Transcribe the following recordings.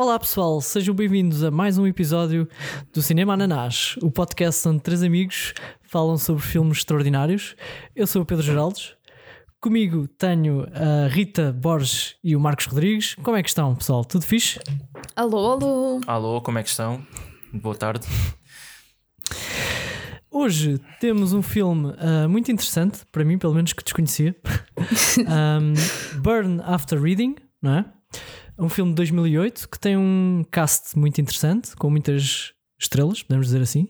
Olá pessoal, sejam bem-vindos a mais um episódio do Cinema Ananás, o podcast onde três amigos falam sobre filmes extraordinários. Eu sou o Pedro Geraldes, comigo tenho a Rita Borges e o Marcos Rodrigues. Como é que estão, pessoal? Tudo fixe? Alô, alô. Alô, como é que estão? Boa tarde. Hoje temos um filme uh, muito interessante, para mim, pelo menos que desconhecia. um, Burn After Reading, não é? Um filme de 2008 que tem um cast muito interessante, com muitas estrelas, podemos dizer assim,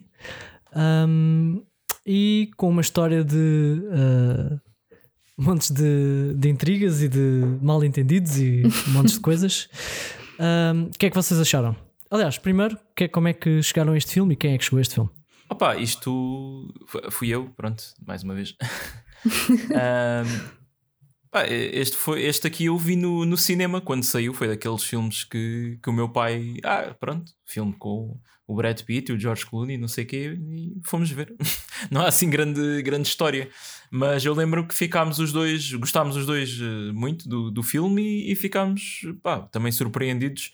um, e com uma história de uh, montes de, de, intrigas e de mal entendidos e montes de coisas. O um, que é que vocês acharam? Aliás, primeiro, que é, como é que chegaram a este filme e quem é que chegou a este filme? Opa, isto fui eu, pronto, mais uma vez. um, este, foi, este aqui eu vi no, no cinema quando saiu. Foi daqueles filmes que, que o meu pai. Ah, pronto, filme com o Brad Pitt e o George Clooney, não sei o quê, e fomos ver. não há assim grande, grande história. Mas eu lembro que ficámos os dois, gostámos os dois eh, muito do, do filme e, e ficámos pá, também surpreendidos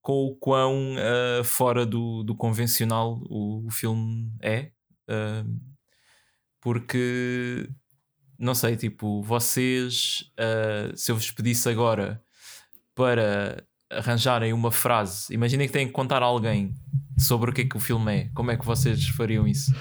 com o quão uh, fora do, do convencional o, o filme é. Uh, porque não sei, tipo, vocês, uh, se eu vos pedisse agora para arranjarem uma frase, imaginem que têm que contar a alguém sobre o que é que o filme é, como é que vocês fariam isso?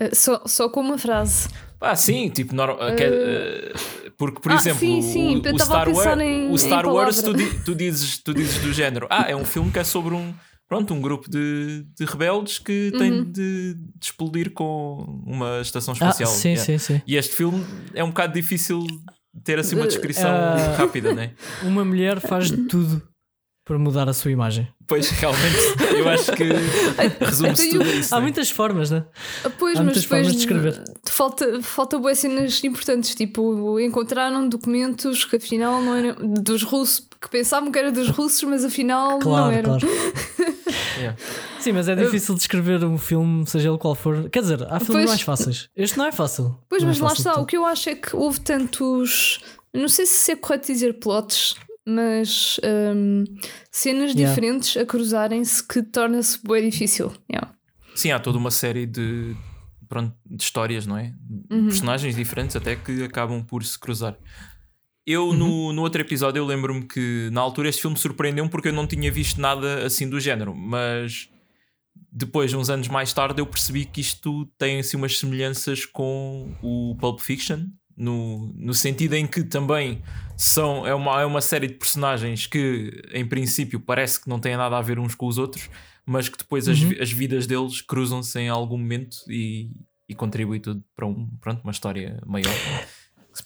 Uh, só, só com uma frase. Ah, sim, tipo, uh, porque, por ah, exemplo, sim, sim. o, o, Star, War, em, o Star Wars, tu, tu, dizes, tu dizes do género, ah, é um filme que é sobre um pronto, um grupo de, de rebeldes que uhum. tem de, de, explodir com uma estação ah, espacial. Ah, sim, yeah. sim, sim. E este filme é um bocado difícil ter assim uma descrição uh, rápida, né? Uma mulher faz de tudo para mudar a sua imagem. Pois, realmente, eu acho que resume-se tudo isso. Há né? muitas formas, né? Pois, Há muitas formas de escrever. Falta, falta boas cenas importantes, tipo, encontraram documentos que afinal não eram dos russos, que pensavam que era dos russos, mas afinal claro, não eram. Claro. yeah. Sim, mas é difícil de escrever um filme, seja ele qual for. Quer dizer, há filmes pois, mais fáceis. Este não é fácil. Pois, não mas é lá está. O que eu acho é que houve tantos. Não sei se é correto dizer plots, mas um, cenas yeah. diferentes a cruzarem-se que torna-se bem difícil. Yeah. Sim, há toda uma série de, pronto, de histórias, não é? Uhum. Personagens diferentes até que acabam por se cruzar. Eu, uhum. no, no outro episódio, eu lembro-me que na altura este filme surpreendeu-me porque eu não tinha visto nada assim do género, mas depois, uns anos mais tarde, eu percebi que isto tem assim umas semelhanças com o Pulp Fiction, no, no sentido em que também são, é, uma, é uma série de personagens que, em princípio, parece que não têm nada a ver uns com os outros, mas que depois uhum. as, as vidas deles cruzam-se em algum momento e, e contribui tudo para um, pronto, uma história maior.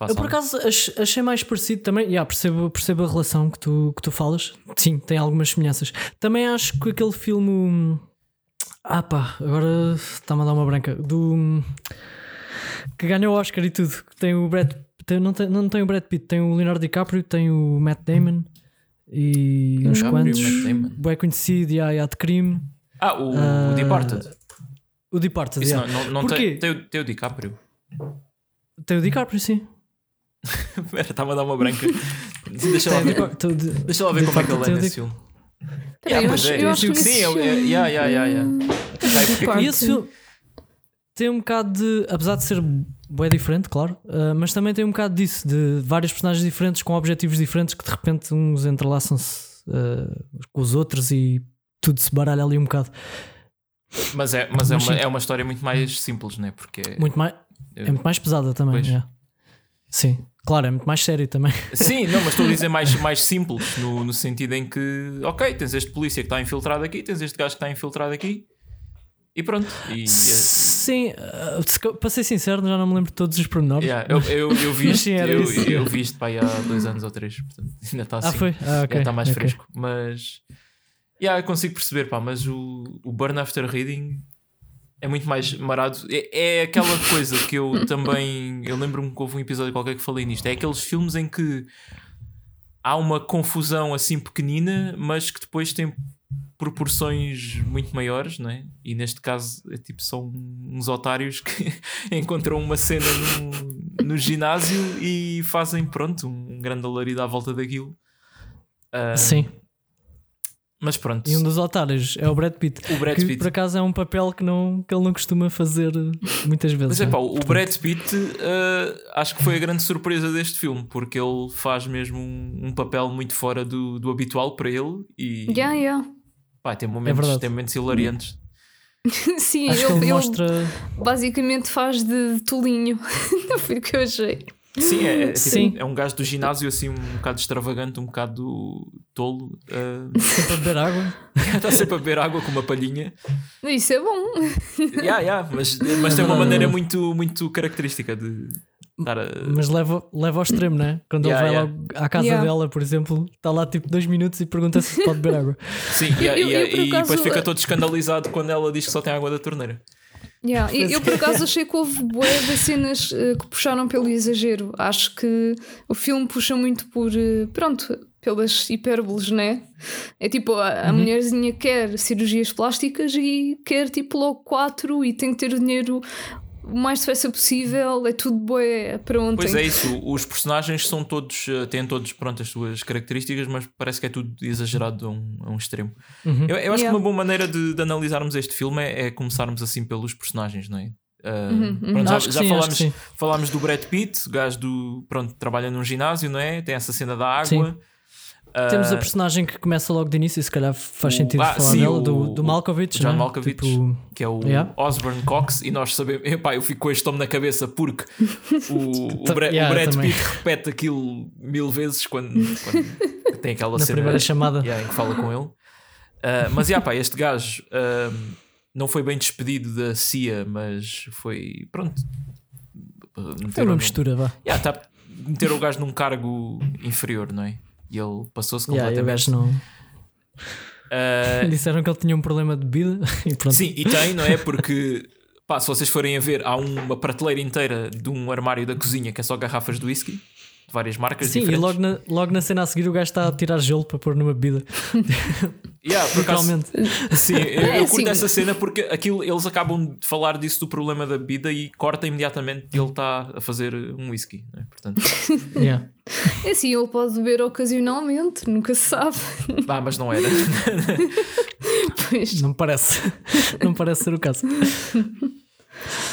Eu por acaso achei mais parecido também, yeah, percebo, percebo a relação que tu, que tu falas. Sim, tem algumas semelhanças. Também acho que aquele filme. Ah pá, agora está-me a dar uma branca. Do que ganhou o Oscar e tudo. Tem o Brad tem, não, tem, não tem o Brad Pitt, tem o Leonardo DiCaprio, tem o Matt Damon e uns quantos. Bem conhecido, e há de crime. Ah, o, uh, o Departed. O Departed, Isso yeah. não, não, não tem, tem, o, tem o DiCaprio. Tem o DiCaprio, sim. Espera, estava a dar uma branca. deixa lá ver, deixa lá ver como é que ele é nesse filme. Yeah, eu, acho, é, eu acho que sim, é, é, yeah, yeah, yeah, yeah. E esse filme tem um bocado de. Apesar de ser bem diferente, claro, uh, mas também tem um bocado disso, de vários personagens diferentes com objetivos diferentes que de repente uns entrelaçam-se uh, com os outros e tudo se baralha ali um bocado. Mas é, mas, é, uma, é uma história muito mais simples, não é? Porque muito mais, é muito mais pesada também. É. Sim, claro, é muito mais sério também. Sim, não, mas estou a dizer mais, mais simples, no, no sentido em que, ok, tens este polícia que está infiltrado aqui, tens este gajo que está infiltrado aqui e pronto. E, Sim, uh, para ser sincero, já não me lembro de todos os pormenores. Yeah, eu, eu, eu, vi isto, eu, eu, vi isto há dois anos ou três, portanto ainda está assim. Ah, foi? Ah, okay. está mais okay. fresco. Mas yeah, eu consigo perceber, pá, mas o, o Burn After Reading é muito mais marado. É, é aquela coisa que eu também. Eu lembro-me que houve um episódio qualquer que falei nisto. É aqueles filmes em que há uma confusão assim pequenina, mas que depois tem proporções muito maiores, não é? E neste caso é tipo são uns otários que encontram uma cena no, no ginásio e fazem pronto um grande alarido à volta daquilo. Uh, Sim. Mas pronto. E um dos otários é o Brad Pitt. O Brad que Pitt. por acaso é um papel que, não, que ele não costuma fazer muitas vezes. Mas é pá, o Brad Pitt uh, acho que foi a grande surpresa deste filme, porque ele faz mesmo um, um papel muito fora do, do habitual para ele e Yeah, yeah. Pá, tem, É momentos, verdade. tem momentos hilariantes. Sim, Acho que ele, ele mostra. basicamente faz de tolinho. Foi o que eu achei. Sim, é, é, tipo, Sim. é um gajo do ginásio assim um bocado extravagante, um bocado tolo. uh, sempre a beber água. Está sempre a beber água com uma palhinha. Isso é bom. Yeah, yeah, mas, mas tem uma maneira muito, muito característica de estar a. Mas leva, leva ao extremo, né? Quando Yeah, ele vai yeah. lá à casa Yeah. dela, por exemplo, está lá tipo dois minutos e pergunta se pode beber água. Sim, e, Eu- e- eu, e acaso, depois fica uh, todo escandalizado quando ela diz que só tem água da torneira. Yeah. e- Eu, por acaso achei que houve bué de cenas eh, que puxaram pelo exagero. Acho que o filme puxa muito por, eh, pronto, pelas hipérboles, né? É tipo, a, a mulherzinha quer cirurgias plásticas e quer tipo logo quatro e tem que ter o dinheiro o mais depressa possível. É tudo bué para ontem. Pois é isso, os personagens são todos, eh, têm todos pronto, as suas características, mas parece que é tudo exagerado a um, a um extremo. Uhum. Eu, eu acho Yeah. que uma boa maneira de, de analisarmos este filme é, é começarmos assim pelos personagens, não é? Ah, Uhum, pronto, já já sim, falámos, falámos do Brad Pitt, gajo do pronto, trabalha num ginásio, não é? Tem essa cena da água. Sim. Ah, Temos a personagem que começa logo de início e se calhar faz O- sentido ah, falar sim, dela, o- do, do o Malkovich. John né? Malkovich. Tipo, que é o Yeah. Osborne Cox, e nós sabemos. Epá, eu fico com este nome na cabeça porque o, o, Bra- o Yeah, Brad também. Pitt repete aquilo mil vezes quando, quando tem aquela na cena primeira chamada. yeah, em que fala com ele. Ah, mas yeah, pá, este gajo ah, não foi bem despedido da CIA, mas foi. Pronto. Foi uma mistura, vá. Yeah, tá, meteram o gajo num cargo inferior, não é? E ele passou-se Yeah, completamente. gajo não. Ah, Disseram que ele tinha um problema de bebida e pronto. Sim, e tem, não é? Porque, pá, se vocês forem a ver, há uma prateleira inteira de um armário da cozinha que é só garrafas de whisky, várias marcas Sim, e diferentes. logo na, logo na cena a seguir o gajo está a tirar gelo para pôr numa bebida. Yeah, por acaso, sim, eu, É, eu curto sim. essa cena porque aquilo, eles acabam de falar disso do problema da bebida e corta imediatamente que ele está a fazer um whisky, não é? Portanto, Yeah. É assim, ele pode beber ocasionalmente, nunca se sabe. ah, mas não era. Pois. Não parece. Não parece ser o caso.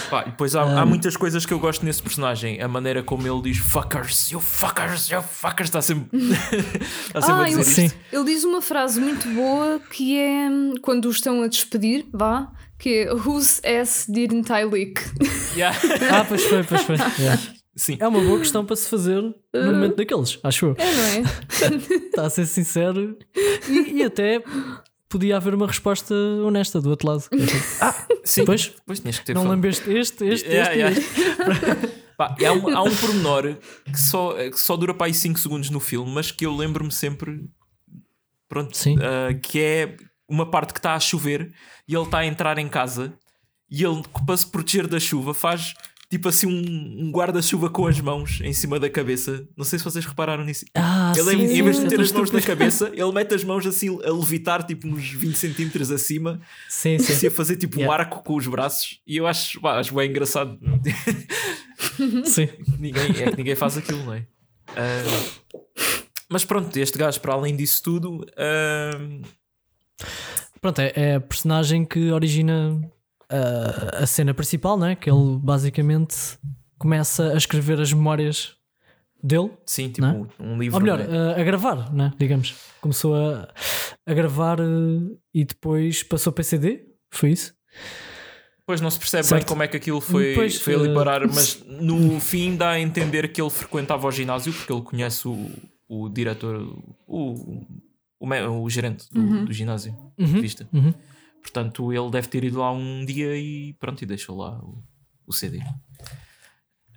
Pá, e depois há, Ah. há muitas coisas que eu gosto nesse personagem. A maneira como ele diz fuckers, you fuckers, you fuckers, está sempre, está sempre Ah, a dizer ele- isto. Sim. Ele diz uma frase muito boa que é hum, quando o estão a despedir, vá, que é Whose ass didn't I lick? Yeah. Ah, pois foi, pois foi. Yeah. Sim. É uma boa questão para se fazer no momento daqueles, acho eu. É, não é? Está a ser sincero. E, e até podia haver uma resposta honesta do outro lado. Ah, Sim. Pois, Pois tinhas que ter não lembeste este, este, Yeah, este. yeah. Pá, há, um, há um pormenor que só, que só dura para aí 5 segundos no filme, mas que eu lembro-me sempre. Pronto, Sim. ah, que é uma parte que está a chover e ele está a entrar em casa e ele, para se proteger da chuva, faz tipo assim um, um guarda-chuva com as mãos em cima da cabeça. Não sei se vocês repararam nisso. Ah, Ele, sim, em, vez de meter eu as mãos na cabeça, ele mete as mãos assim a levitar, tipo uns 20 centímetros acima, Sim, assim sim. a fazer tipo um Yeah. arco com os braços. E eu acho, pá, acho bem engraçado. sim. ninguém, é que ninguém faz aquilo, não é? Ah, mas pronto, este gajo, para além disso tudo, ah, Pronto, é, é a personagem que origina ah, a cena principal, né? Que ele basicamente começa a escrever as memórias dele. sim, tipo Não um livro. Ou melhor, não é? a, a gravar, né? digamos. Começou a, a gravar eh, e depois passou para CD. Foi isso? Depois não se percebe bem certo. como é que aquilo foi, Pois, foi ali eh, parar, mas no fim dá a entender que ele frequentava o ginásio porque ele conhece o, o diretor, o, o, o gerente do, do ginásio, Uhum, de vista. uhum. Portanto, ele deve ter ido lá um dia e pronto, e deixou lá o, o CD.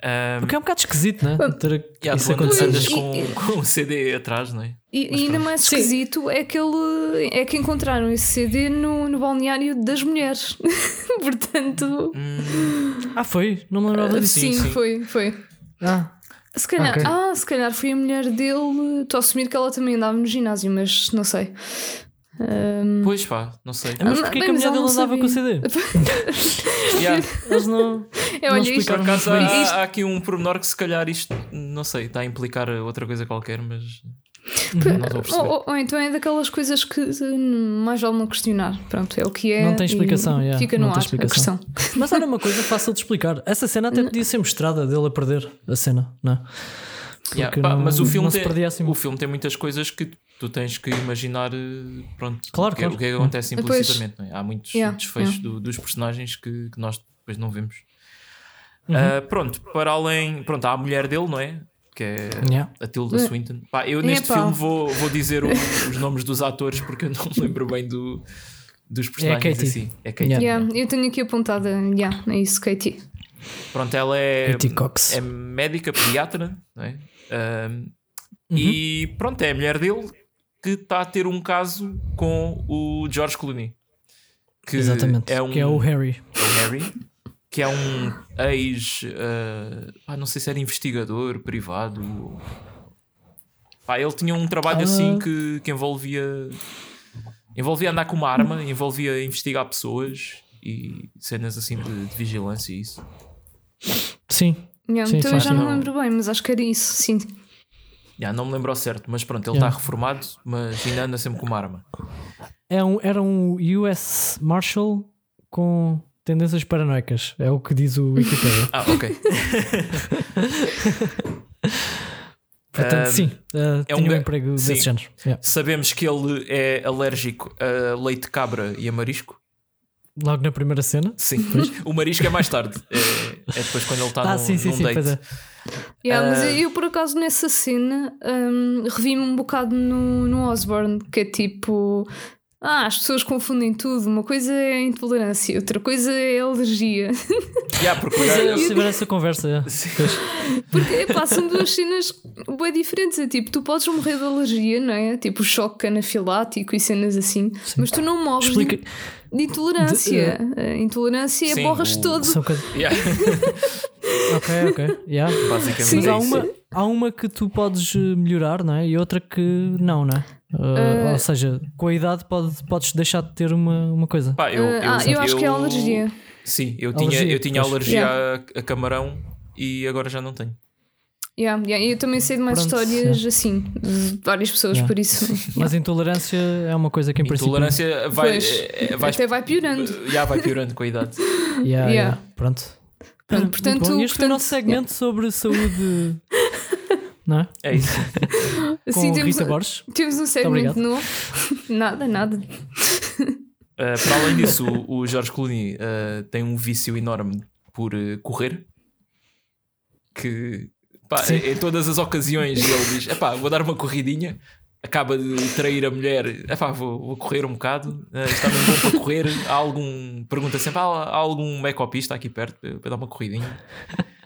Ah, Porque é um bocado esquisito, né? Ter yeah, isso andas, acontecer. andas E- com, com o CD atrás, não é? E, ainda mais Sim. esquisito é que, ele, é que encontraram esse CD no, no balneário das mulheres. Portanto, Ah, foi? Não me lembrava disso. sim, sim, sim. foi, foi. Ah, Se calhar, Ok. ah, se calhar foi a mulher dele. Estou a assumir que ela também andava no ginásio, mas não sei. Ahm, Pois pá, não sei. mas porquê que a mulher dele não andava com o CD? Yeah. Eles não. é, não olha, isto, Por acaso bem. há, Isto- há aqui um pormenor que se calhar isto, não sei, está a implicar outra coisa qualquer, mas Ou, ou, ou, então é daquelas coisas que mais vale não questionar. Pronto, é o que é. Não tem explicação, yeah. fica no ar a questão. Mas era uma coisa fácil de explicar. Essa cena até podia ser mostrada dele a perder a cena, não é? Yeah, pá, não, mas o filme, tem, assim. o filme tem muitas coisas que tu tens que imaginar eh, pronto, claro, o, que, claro. o que é que acontece implicitamente. É? Há muitos yeah, desfechos yeah. Do, dos personagens que, que, nós depois não vemos. Uhum. Uh, pronto, para além, pronto, há a mulher dele, não é? Que é yeah. a Tilda Swinton. Pá, eu neste filme vou, vou dizer o, os nomes dos atores porque eu não me lembro bem do, dos personagens é assim. É Katie. Yeah. Eu tenho aqui apontada, yeah, é isso, Katie. Pronto, ela é, é médica pediatra, não é? uhum. E pronto, é a mulher dele que está a ter um caso com o George Clooney. Que Exatamente, é um, que é o Harry. É o Harry, que é um ex. Uh, não sei se era investigador privado. Pá, ele tinha um trabalho uh... assim que, que envolvia. Envolvia andar com uma arma, envolvia investigar pessoas e cenas assim de, de vigilância e isso. Sim, Yeah, sim, então sim, eu já sim. não lembro bem, mas acho que era isso, sim. Yeah, não me lembro ao certo, mas pronto, ele está yeah. reformado, mas ainda anda sempre com uma arma. É um, era um US Marshal com tendências paranoicas, é o que diz o Wikipedia. ah, ok. Portanto, uh, sim, uh, é um, um emprego desse género. Yeah. Sabemos que ele é alérgico a leite de cabra e a marisco. Logo na primeira cena? Sim, o marisco é mais tarde. É, é depois quando ele está ah, num, sim, sim, num sim, date. É. Yeah, uh... Mas eu, por acaso, nessa cena um, revi-me um bocado no, no Osborne, que é tipo. Ah, as pessoas confundem tudo. Uma coisa é intolerância, outra coisa é alergia. Yeah, porque pois é, eu tiver essa conversa. Yeah. Porque são duas cenas bem diferentes. É tipo, tu podes morrer de alergia, não é? Tipo, choque anafilático e cenas assim, Sim. mas tu não morres. Explica... De de intolerância. De, uh, intolerância Sim, borras o... todo. São... Yeah. ok, ok. Yeah. Basicamente Sim, Mas há uma, há uma que tu podes eh, melhorar, não é? E outra que não, não é? Uh, uh, ou seja, com a idade pode, podes deixar de ter uma, uma coisa. Pá, eu, eu, ah, eu, acho eu, que é alergia. Sim, eu tinha, alergia, eu tinha alergia yeah. a, a camarão e agora já não tenho. Yeah, yeah. Eu também sei de mais Pronto, histórias yeah. assim, de várias pessoas, yeah. por isso. Mas intolerância é uma coisa que em intolerância princípio. vai, pois, é, vai, até vai piorando. Já vai piorando com a idade. Yeah, yeah. Pronto. Pronto, portanto, bom. Este portanto, é o nosso segmento sobre saúde. Não é? É isso. Com Sim, temos, Rita Borges. Temos um segmento novo. nada, nada. Uh, para além disso, o, o Jorge Clooney uh, tem um vício enorme por uh, correr. Que Pá, em todas as ocasiões ele diz: Epá, vou dar uma corridinha. Acaba de trair a mulher, epá, vou, vou correr um bocado. Uh, está bem bom para correr. Há algum. Pergunta sempre: há, há algum ecopista aqui perto para, para dar uma corridinha?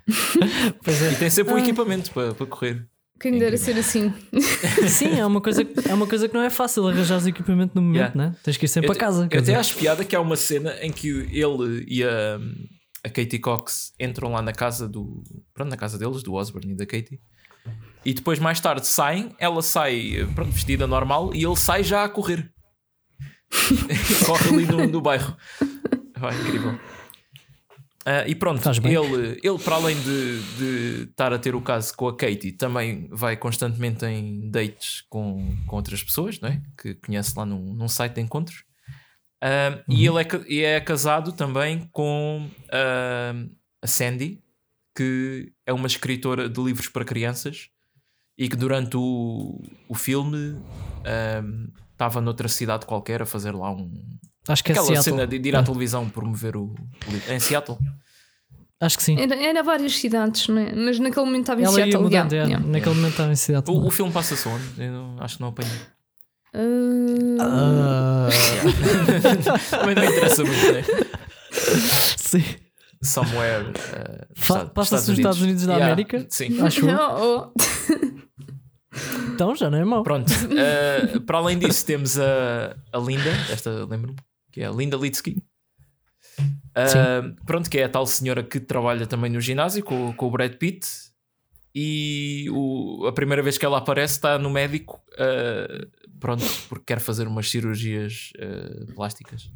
É. E tem sempre um equipamento para, para correr. Quem dera ser assim. Sim, é uma, coisa, é uma coisa que não é fácil arranjar o equipamento no momento, yeah. né? Tens que ir sempre eu, para casa. Eu até acho piada que há uma cena em que ele e a a Katie Cox entram lá na casa do. Pronto, na casa deles, do Osborne e da Katie. E depois, mais tarde, saem. Ela sai pronto, vestida normal e ele sai já a correr. Corre ali no, no bairro. Vai, incrível. Uh, e pronto, ele, ele, para além de, de estar a ter o caso com a Katie, também vai constantemente em dates com, com outras pessoas, não é? Que conhece lá num, num site de encontros. Uh, uhum. E ele é, é, casado também com uh, a Sandy, que é uma escritora de livros para crianças e que durante o, o filme estava uh, noutra cidade qualquer a fazer lá um. Acho que é Aquela Seattle. cena de, de ir à é. televisão promover o, o livro. É em Seattle? Acho que sim. Era, era várias cidades, não é? mas naquele momento estava em Ela Seattle. Ia mudando, yeah, yeah. Naquele momento estava em Seattle. O, o filme passa-se onde? Eu não, acho que não apanhei. Uh... Mas não interessa muito, né? Sim. Somewhere. Uh, Passa-se nos Estados Unidos da yeah, América. Sim. Acho oh, oh. Então já não é mau. Pronto. Uh, para além disso, temos a, a Linda. Esta lembro-me. Que é a Linda Litsky. Uh, pronto, que é a tal senhora que trabalha também no ginásio com, com o Brad Pitt. E o, a primeira vez que ela aparece está no médico uh, pronto, porque quer fazer umas cirurgias uh, plásticas.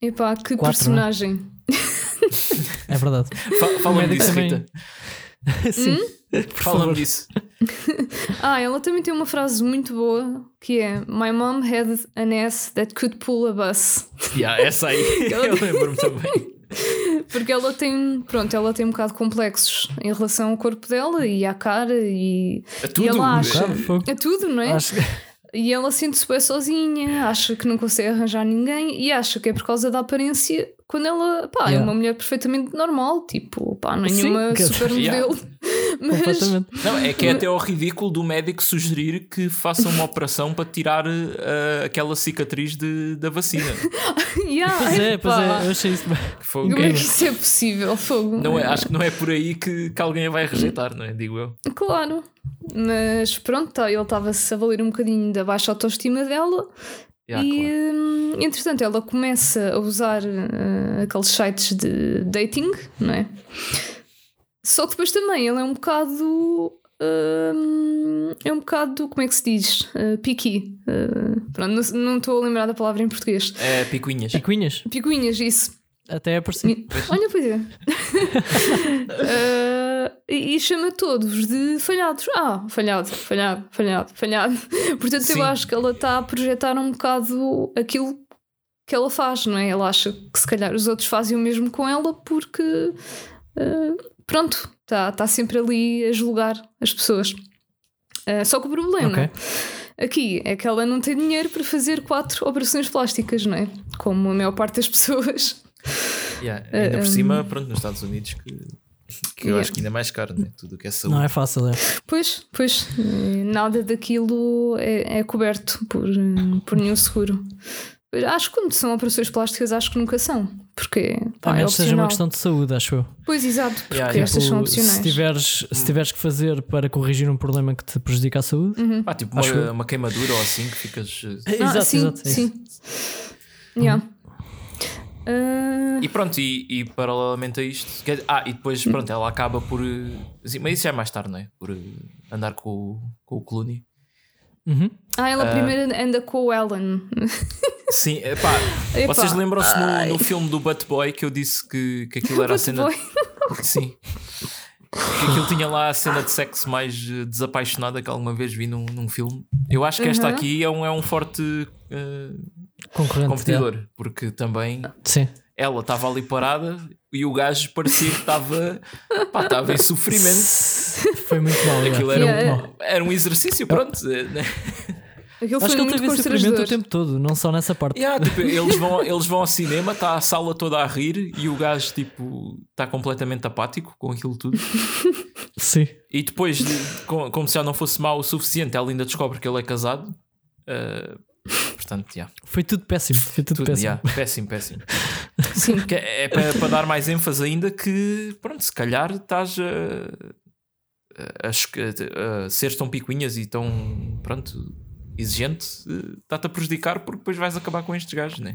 Epá, que Quatro, é? personagem. É? é verdade. Fala-me disso, também... Rita. Sim. Hum? Fala-me disso. ah, ela também tem uma frase muito boa que é My mom had an ass that could pull a bus. Yeah, essa aí eu lembro-me também. Porque ela tem, pronto, ela tem um bocado complexos em relação ao corpo dela e à cara e, a tudo, e ela acha, é a tudo, não é? Acho... E ela sente-se bem sozinha, acha que não consegue arranjar ninguém e acha que é por causa da aparência quando ela pá, yeah. é uma mulher perfeitamente normal, tipo, pá, não é nenhuma super modelo. Yeah. Mas... Não, é que é até ao ridículo do médico sugerir que faça uma operação para tirar uh, aquela cicatriz de, da vacina. yeah, pois é, pois é, eu achei isso Fogo. Como é que isso é possível? Fogo. Não é, acho que não é por aí que, que alguém a vai rejeitar, não é? Digo eu. Claro. Mas pronto, tá, ele estava-se a valer um bocadinho da baixa autoestima dela Yeah, e claro. Hum, entretanto ela começa a usar uh, aqueles sites de dating, não é? Só que depois também ele é um bocado. Uh, é um bocado, como é que se diz? Uh, piqui. Uh, pronto, não estou a lembrar da palavra em português. É picuinhas. Picuinhas? Picuinhas, isso. Até é por si. Olha, pois é. e, chama todos de falhados. Ah, falhado, falhado, falhado, falhado. Portanto, Sim. eu acho que ela está a projetar um bocado aquilo que ela faz, não é? Ela acha que se calhar os outros fazem o mesmo com ela porque, uh, pronto, está tá sempre ali a julgar as pessoas. Uh, só que o problema. Okay. Aqui é que ela não tem dinheiro para fazer quatro operações plásticas, não é? Como a maior parte das pessoas. Yeah, ainda uh, por cima, pronto, nos Estados Unidos que, que eu yeah. acho que ainda é mais caro, né? tudo o que é saúde. Não é fácil, é. Pois, pois, nada daquilo é, é coberto por, por nenhum seguro. Acho que quando são operações plásticas, acho que nunca são. Porque pá, ah, é seja uma questão de saúde, acho eu. Pois, exato, porque yeah, tipo, estas são opcionais. Se tiveres, se tiveres que fazer para corrigir um problema que te prejudica a saúde, uhum. ah, tipo uma, uma, queimadura ou assim que ficas. Ah, exato, sim, exato. É sim. Yeah. Uh... E pronto, e, e, paralelamente a isto, quer, ah, e depois pronto, ela acaba por. Assim, mas isso já é mais tarde, não é? Por andar com, com o Clooney. Uhum. Ah, ela uh... primeiro anda com o Ellen. Sim, epá, Epá. vocês lembram-se no, no, filme do Butt Boy que eu disse que, que aquilo era a cena. Boy. Sim. Que aquilo tinha lá a cena de sexo mais desapaixonada que alguma vez vi num, num filme. Eu acho que esta uhum. aqui é um, é um forte uh, competidor, é. porque também Sim. ela estava ali parada e o gajo parecia que estava estava em sofrimento. Foi muito mal. Aquilo era, yeah. um, era um exercício, pronto. Aquilo Acho que ele teve sofrimento o tempo todo, não só nessa parte. Yeah, tipo, eles, vão, eles vão ao cinema, está a sala toda a rir e o gajo tipo está completamente apático com aquilo tudo. Sim. E depois, como se já não fosse mal o suficiente, ela ainda descobre que ele é casado. Uh, portanto, yeah. Foi tudo péssimo. Foi tudo, tudo péssimo. Yeah, péssimo, péssimo. Sim. Que é, é para, para dar mais ênfase ainda que, pronto, se calhar estás a, a, a, ser tão picuinhas e tão, pronto exigente, está-te a prejudicar porque depois vais acabar com estes gajos, né?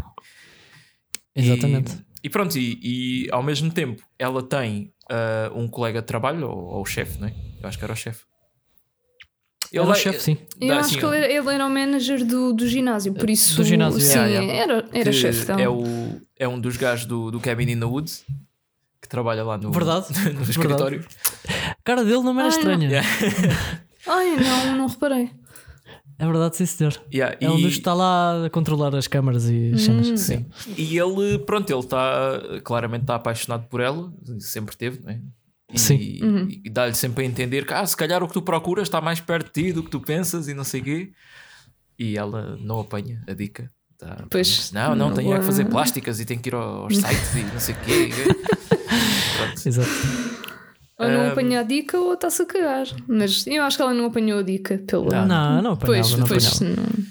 Exatamente. E, e pronto, e, e, ao mesmo tempo ela tem uh, um colega de trabalho, ou, ou o chefe, né? Eu acho que era o chefe. Ele era o chefe, sim. Eu acho assim, que ele era, ele era, o manager do, do ginásio, por isso. Do ginásio, sim, yeah, yeah. era, era chefe. Então. É, o, é um dos gajos do, do Cabin in the Woods que trabalha lá no, Verdade. no escritório. Verdade. A cara dele não era Ai, estranha. Não. Yeah. Ai, não, não reparei. É verdade, sim, senhor. Yeah, é e... onde está lá a controlar as câmaras e as cenas. Hum, sim. E ele, pronto, ele está claramente está apaixonado por ela, sempre teve, não é? E, sim. Uhum. e dá-lhe sempre a entender que ah, se calhar o que tu procuras está mais perto de ti do que tu pensas e não sei o quê. E ela não apanha a dica. Tá, pois, não, não, tem é que fazer plásticas e tem que ir aos sites e não sei o quê. Exato. Ou não um... apanha a dica ou está-se a cagar. Mas eu acho que ela não apanhou a dica. Pelo... Não, não, não apanhava. Pois, não pois, apanhava. Não...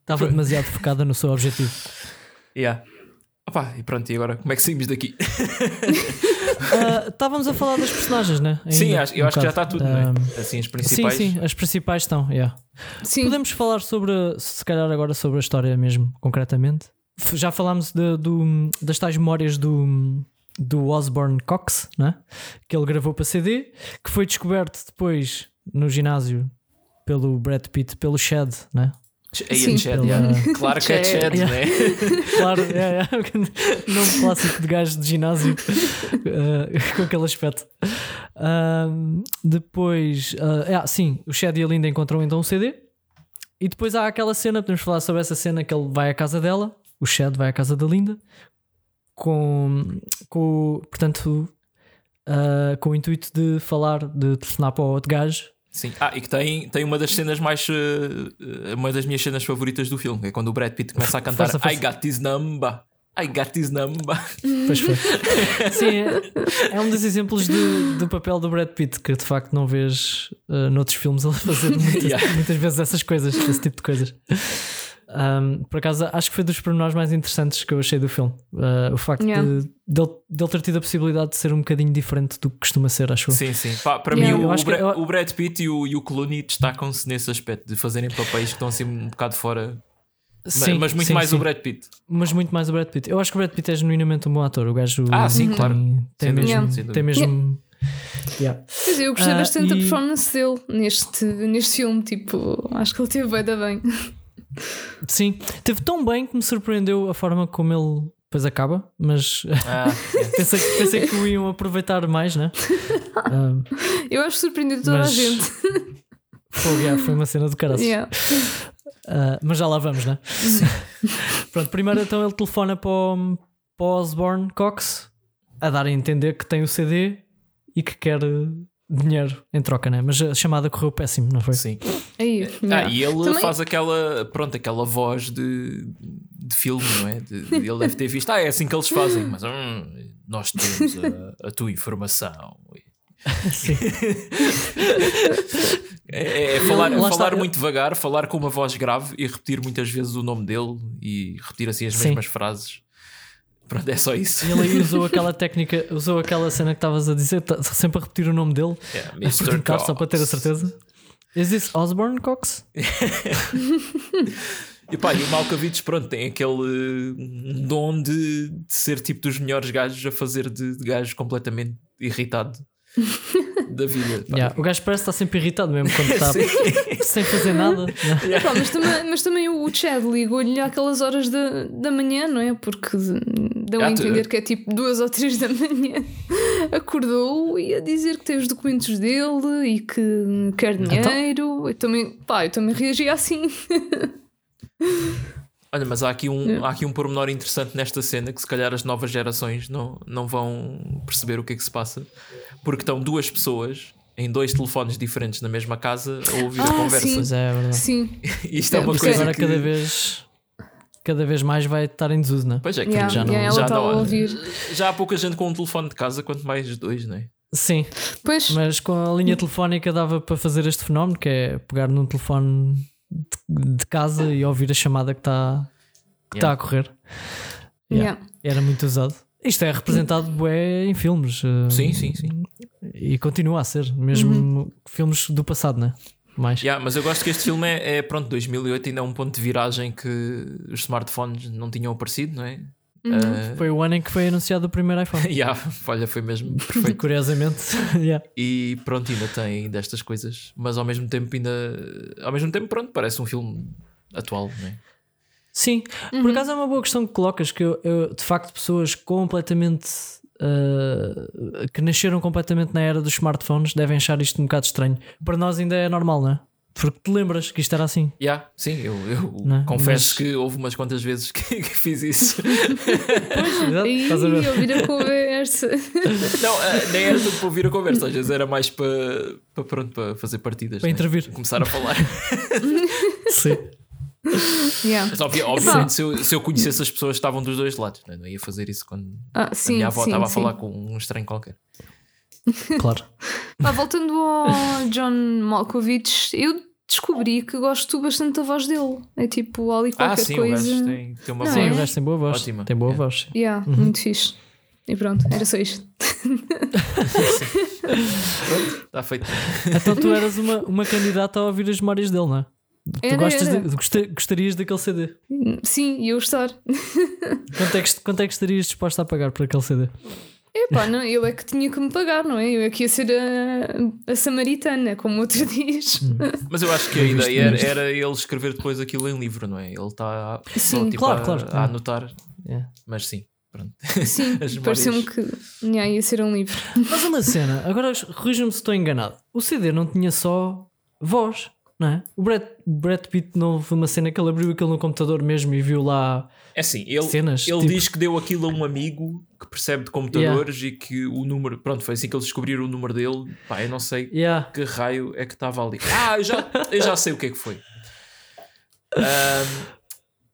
Estava demasiado focada no seu objetivo. Yeah. Opa, e pronto, e agora como é que saímos daqui? uh, estávamos a falar das personagens, né? Ainda, sim, acho, eu um acho bocado. que já está tudo, uh, né? Assim, as principais. Sim, sim, as principais estão, yeah. sim. Podemos falar sobre, se calhar agora sobre a história mesmo, concretamente. Já falámos de, do, das tais memórias do, do Osborne Cox, né? que ele gravou para CD, que foi descoberto depois no ginásio pelo Brad Pitt, pelo Chad, né? Ian Chad, yeah. claro que é Chad, yeah. né? claro, é, é. nome clássico de gajo de ginásio uh, com aquele aspecto. Um, depois, uh, ah, sim, o Chad e a Linda encontram então um CD. E depois há aquela cena, podemos falar sobre essa cena que ele vai à casa dela, o Chad vai à casa da Linda, com, com portanto, uh, com o intuito de falar, de telefonar para o outro gajo. Sim, ah, e que tem, tem uma das cenas mais. Uh, uma das minhas cenas favoritas do filme, que é quando o Brad Pitt começa a cantar força, força. I got this number. I got this number. Pois foi. Sim, é, é, um dos exemplos de, do papel do Brad Pitt que de facto não vês uh, noutros filmes ele fazer muitas, yeah. muitas vezes essas coisas, esse tipo de coisas. Um, por acaso, acho que foi dos pormenores mais interessantes que eu achei do filme. Uh, o facto yeah. de, de, ele ter tido a possibilidade de ser um bocadinho diferente do que costuma ser, acho Sim, sim. Pá, para yeah. mim, o, o, Brad, eu... o, Brad Pitt e o, e o Clooney destacam-se nesse aspecto de fazerem papéis que estão assim um bocado fora Sim, mas muito sim, mais sim. o Brad Pitt. Mas muito mais o Brad Pitt. Eu acho que o Brad Pitt é genuinamente um bom ator. O gajo. Ah, sim, tem, claro. Tem, mesmo. Yeah. Tem mesmo yeah. Eu gostei uh, bastante e... da performance dele neste, neste filme. Tipo, acho que ele teve bem. Sim, teve tão bem que me surpreendeu a forma como ele depois acaba, mas ah, pensei, pensei que o iam aproveitar mais, né? Uh, eu acho surpreendido toda mas... a gente. Yeah, foi uma cena do caralho. Yeah. Uh, mas já lá vamos, né? Pronto, primeiro então ele telefona para o, para o Osborne Cox a dar a entender que tem o CD e que quer dinheiro em troca, né? Mas a chamada correu péssimo, não foi? Sim. Aí, ah, e ele Também... faz aquela, pronto, aquela voz de, de filme, não é? De, de, ele deve ter visto, ah, é assim que eles fazem, mas hum, nós temos a, a tua informação. Sim. É, é falar, falar muito devagar, falar com uma voz grave e repetir muitas vezes o nome dele e repetir assim as Sim. mesmas frases. Pronto, é só isso. E ele aí usou aquela técnica, usou aquela cena que estavas a dizer, tá sempre a repetir o nome dele. Yeah, Mr. Cox. Só para ter a certeza. Is this Osborne Cox? e pá, e o Malkovich, pronto, tem aquele dom de, de, ser tipo dos melhores gajos a fazer de, de gajo completamente irritado da vida. Yeah, o gajo parece estar sempre irritado mesmo quando está sem fazer nada. Yeah. Pá, mas, também, mas também o Chad ligou-lhe àquelas horas da, da manhã, não é? Porque dão a entender que é tipo duas ou três da manhã. Acordou e a dizer que tem os documentos dele e que quer então? dinheiro. Então? Eu também, pá, eu também reagi assim. Olha, mas há aqui, um, há aqui um pormenor interessante nesta cena que se calhar as novas gerações não, não vão perceber o que é que se passa, porque estão duas pessoas em dois telefones diferentes na mesma casa a ouvir ah, a conversa. Sim. é, é. Sim. Isto é, é uma coisa agora que... cada vez cada vez mais vai estar em desuso, não é? Pois é, que yeah, já não, yeah, já, não, a ouvir. já há pouca gente com um telefone de casa, quanto mais dois, não é? Sim, pois. mas com a linha telefónica dava para fazer este fenómeno que é pegar num telefone de, de casa e ouvir a chamada que está que está yeah. a correr. Yeah. Era muito usado. Isto é representado bué, em filmes. Sim, sim, sim. E continua a ser, mesmo uhum. filmes do passado, né? Mais. Yeah, mas eu gosto que este filme é, é, pronto, 2008 ainda é um ponto de viragem que os smartphones não tinham aparecido, não é? Uhum. Uh... Foi o ano em que foi anunciado o primeiro iPhone. yeah, olha, foi mesmo perfeito. Curiosamente. yeah. E pronto, ainda tem destas coisas, mas ao mesmo tempo ainda. Ao mesmo tempo, pronto, parece um filme atual, não é? Sim, uhum. por acaso é uma boa questão que colocas, que eu, eu de facto pessoas completamente uh, que nasceram completamente na era dos smartphones devem achar isto um bocado estranho. Para nós ainda é normal, não é? Porque te lembras que isto era assim? Yeah, sim, eu, eu é? confesso Mas... que houve umas quantas vezes que, que fiz isso. pois, exato, e ouvir a conversa. Não, uh, nem era tanto para ouvir a conversa, às vezes era mais para, para, pronto, para fazer partidas. Para né? intervir. Começar a falar. sim. Yeah. Mas, obviamente, se eu, se eu conhecesse as pessoas que estavam dos dois lados, né? não ia fazer isso quando ah, sim, a minha avó sim, estava sim. a falar com um estranho qualquer. Claro. Ah, voltando ao John Malkovich, eu descobri que gosto bastante da voz dele. É tipo ali qualquer ah, sim, coisa. O tem, tem uma não, voz. É? O gajo tem boa voz. Ótima. Tem boa yeah. voz. Yeah, uhum. Muito fixe. E pronto, era só isto. pronto, está feito. Então tu eras uma, uma candidata a ouvir as memórias dele, não é? Era, tu gostas de, gostarias daquele CD? Sim, ia gostar. Quanto é, que, quanto é que estarias disposta a pagar por aquele CD? Epá, não, eu é que tinha que me pagar, não é? Eu é que ia ser a, a samaritana, como outro diz. Hum. Mas eu acho que a ideia era, era, ele escrever depois aquilo em livro, não é? Ele está sim, tipo, claro, a, claro, a anotar. Yeah. Mas sim, Pronto. Sim, pareceu-me que yeah, ia ser um livro. Mas uma cena, agora corrija-me se estou enganado. O CD não tinha só voz, não é? O Brad, Brad Pitt não houve uma cena que ele abriu aquilo no computador mesmo e viu lá. É assim, ele, Cenas, ele tipo- diz que deu aquilo a um amigo que percebe de computadores e que o número. Pronto, foi assim que eles descobriram o número dele. Pá, eu não sei Yeah. que raio é que estava ali. Ah, eu já, eu já sei o que é que foi. Ahm,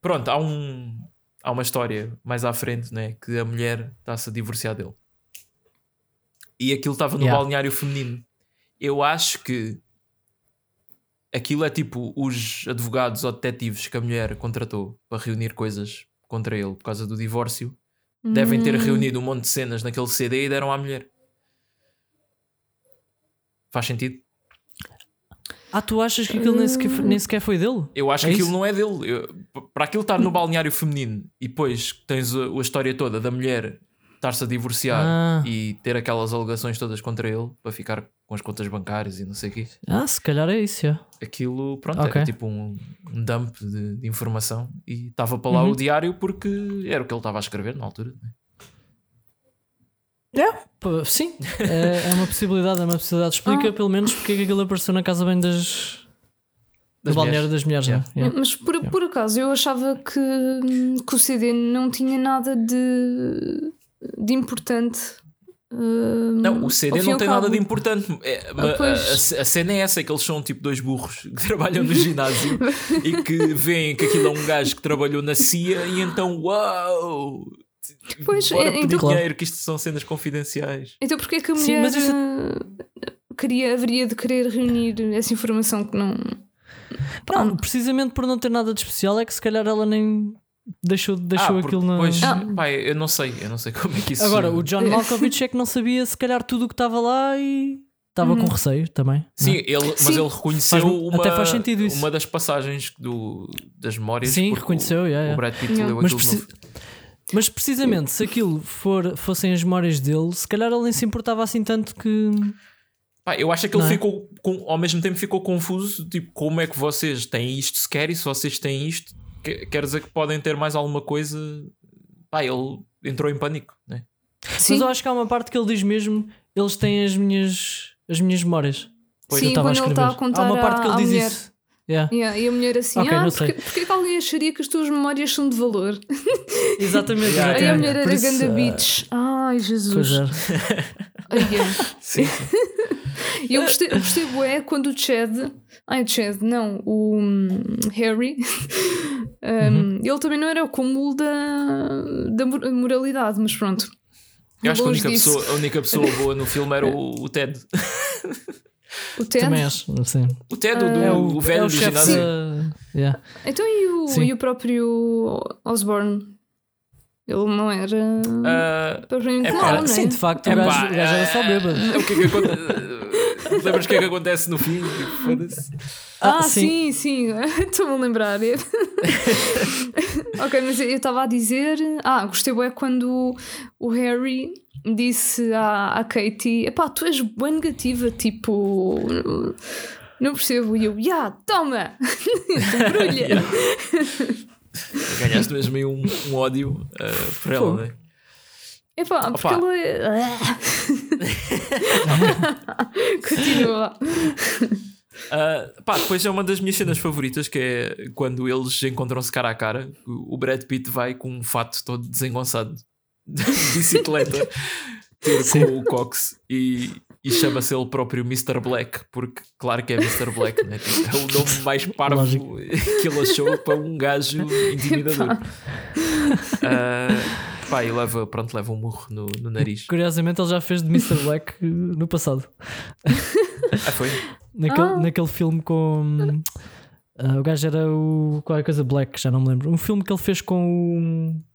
pronto, há, um, há uma história mais à frente né, que a mulher está-se a divorciar dele. E aquilo estava no Yeah. balneário feminino. Eu acho que aquilo é tipo os advogados ou detetives que a mulher contratou para reunir coisas contra ele por causa do divórcio. Devem ter Hum. reunido um monte de cenas naquele CD e deram à mulher. Faz sentido? Ah, tu achas que aquilo nem sequer, nem sequer foi dele? Eu acho É que aquilo isso? não é dele. Eu- para aquilo estar no balneário feminino e depois tens a, a história toda da mulher estar-se a divorciar Ah. e ter aquelas alegações todas contra ele para ficar com as contas bancárias e não sei o quê. Ah, se calhar é isso, já. Aquilo, pronto, Ok. era tipo um, um dump de, de informação e estava para lá Uhum. o diário porque era o que ele estava a escrever na altura. né? É, sim, é, é uma possibilidade, é uma possibilidade. Explica Ah. pelo menos porque é que aquilo apareceu na casa bem das. Das do balneário das mulheres, Yeah. não é? Yeah. Mas por, por acaso eu achava que, que o CD não tinha nada de, de importante. hum, Não, o CD não tem nada de importante. É, ma- pois. a, a cena é essa: é que eles são tipo dois burros que trabalham no ginásio e que veem que aquilo é um gajo que trabalhou na CIA e então, uau! Pois, bora é, pedir então- dinheiro, que isto são cenas confidenciais. Então porquê é que a Sim, mulher mas isso- eh, queria, haveria de querer reunir essa informação que não. Não, precisamente por não ter nada de especial, é que se calhar ela nem deixou, deixou ah, aquilo na. depois, Ah. pá, eu não sei, eu não sei como é que isso. Agora, o John Malkovich é que não sabia se calhar tudo o que estava lá e estava com receio também. Sim, não é? ele, mas Sim. ele reconheceu Faz- uma, até faz sentido isso. uma das passagens do, das memórias. Sim, reconheceu, o, yeah, o yeah. Brad Pitt Yeah. leu Mas, aquilo preci- mas precisamente se aquilo for, fossem as memórias dele, se calhar ele nem se importava assim tanto que. Pá, eu acho que ele é? ficou, com, ao mesmo tempo ficou confuso, tipo, como é que vocês têm isto sequer e se vocês têm isto, que- quer dizer que podem ter mais alguma coisa. Pá, ele entrou em pânico, né? sim, Mas eu acho que há uma parte que ele diz mesmo: eles têm as minhas, as minhas memórias. Pois, sim eu estava quando ele está a escrever. contar há uma parte que ele diz mulher. isso. Yeah. Yeah, e a mulher assim, Ok, ah, porque, porque é que alguém acharia que as tuas memórias são de valor? Exatamente. Yeah, Aí a mulher era isso, ganda bitch. Ai, Jesus. Pois é. Ai, é. Sim, sim. E eu gostei, eu gostei bué quando o Chad, ai Chad, não, o hum, Harry, hum, ele também não era o cúmulo da, da mor- moralidade, mas pronto. Eu acho que a única, disso. pessoa, a única pessoa boa no filme era o, o Ted. O Ted. Também acho. Sim. O Ted, o, do, É o, velho é o do chefe ginásio. da- Yeah. Então e o, e o próprio Osborne? Ele não era Ah, propriamente é não é? Sim, de facto, gajo, o gajo era só ah, bêbado. O que é que acontece? Lembras o que é que acontece no fim? Foda-se. Ah, Ah, sim, sim, estou-me a lembrar. ok, mas eu estava a dizer. Ah, gostei bem quando o Harry disse à, à Katie: Epá, tu és bem negativa, tipo. Não percebo. E eu, ya, yeah, toma! Brulha! Ganhaste mesmo aí um, um ódio ah, por ela, não é? Epá, porque Opa. ela é. Continua. Ah, pá, depois é uma das minhas cenas favoritas que é quando eles encontram-se cara a cara. O Brad Pitt vai com um fato todo desengonçado de bicicleta ter com o Cox e, e chama-se ele próprio Mr. Black, porque claro que é Mr. Black, né? Tipo, é o nome mais parvo Lógico. que ele achou para um gajo intimidador. Ah, pá, e leva, pronto, leva um murro no, no nariz. Curiosamente, ele já fez de Mr. Black eh, no passado. Ah, foi? Naquele, Ah. naquele filme com. ah, o gajo era o. Qualquer coisa Black, já não me lembro. Um filme que ele fez com o.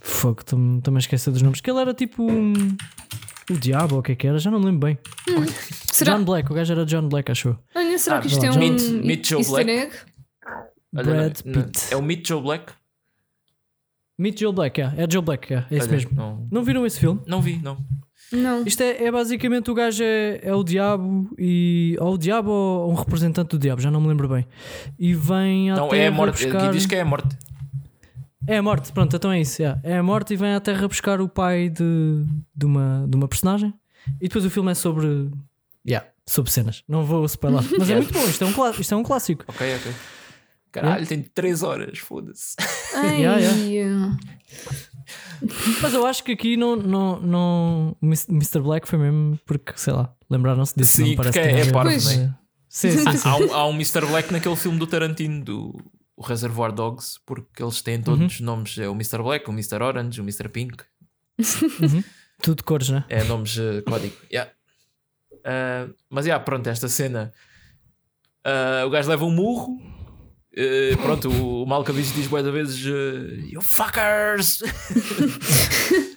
Fogo, estou-me a esquecer dos nomes. Que ele era tipo um. O Diabo, ou o que é que era? Já não me lembro bem. Será, John Black, o gajo era John Black, achou. Olha, será Ah, que isto é um Meet- Meet Joe Black. egg? Olha, Brad não- não- Pitt. É o Meet Joe Black? Meet Joe Black, é, é Joe Black, é, é isso mesmo. Não, Não viram esse filme? não vi, não. Não. Isto é, é basicamente o gajo é, é o diabo e. Ou o diabo ou um representante do diabo, já não me lembro bem. E vem à Não, Terra é a morte. buscar... Aqui diz que é a morte. É a morte, pronto, então é isso. yeah. É a morte e vem à Terra buscar o pai de, de, uma, de uma personagem. E depois o filme é sobre. Yeah, sobre cenas. Não vou spoiler. Mas é muito bom, isto é um, clá- isto é um clássico. Ok, ok. Caralho, tem 3 horas, foda-se. Ai, Yeah, Mas eu acho que aqui não, não, não. o Mr. Black foi mesmo porque, sei lá, lembraram-se disso. Sim, não parece porque que é- é parvo, Pois. né? Sim, sim, sim. Há um, há um Mr. Black naquele filme do Tarantino, do o Reservoir Dogs, porque eles têm todos Uhum. os nomes: é o Mr. Black, o Mr. Orange, o Mr. Pink. Uhum. Tudo de cores, né? É nomes eh, código. Yeah. Ah, mas, yeah, pronto, esta cena. ah, o gajo leva um murro. Eh, pronto, o, Malkovich diz várias vezes: eh, You fuckers!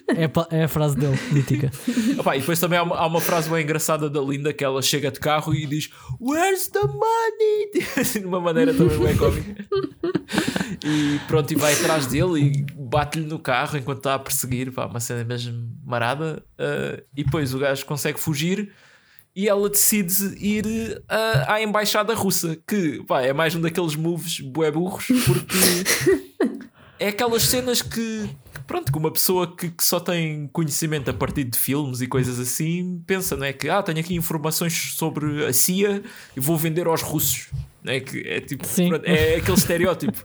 É, é a frase dele, mítica. Opa, e depois também há uma, há uma frase bem engraçada da Linda que ela chega de carro e diz Where's the money? Assim, de uma maneira também bem cómica. E pronto, e vai atrás dele e bate-lhe no carro enquanto está a perseguir. Pá, uma cena mesmo marada. ah, e depois o gajo consegue fugir e ela decide ir ah, à embaixada russa, que pá, é mais um daqueles moves bué burros, porque é aquelas cenas que, que, pronto, que uma pessoa que, que só tem conhecimento a partir de filmes e coisas assim pensa, não é? Que ah, tenho aqui informações sobre a CIA e vou vender aos russos. Não é? Que é tipo, pronto, é aquele estereótipo.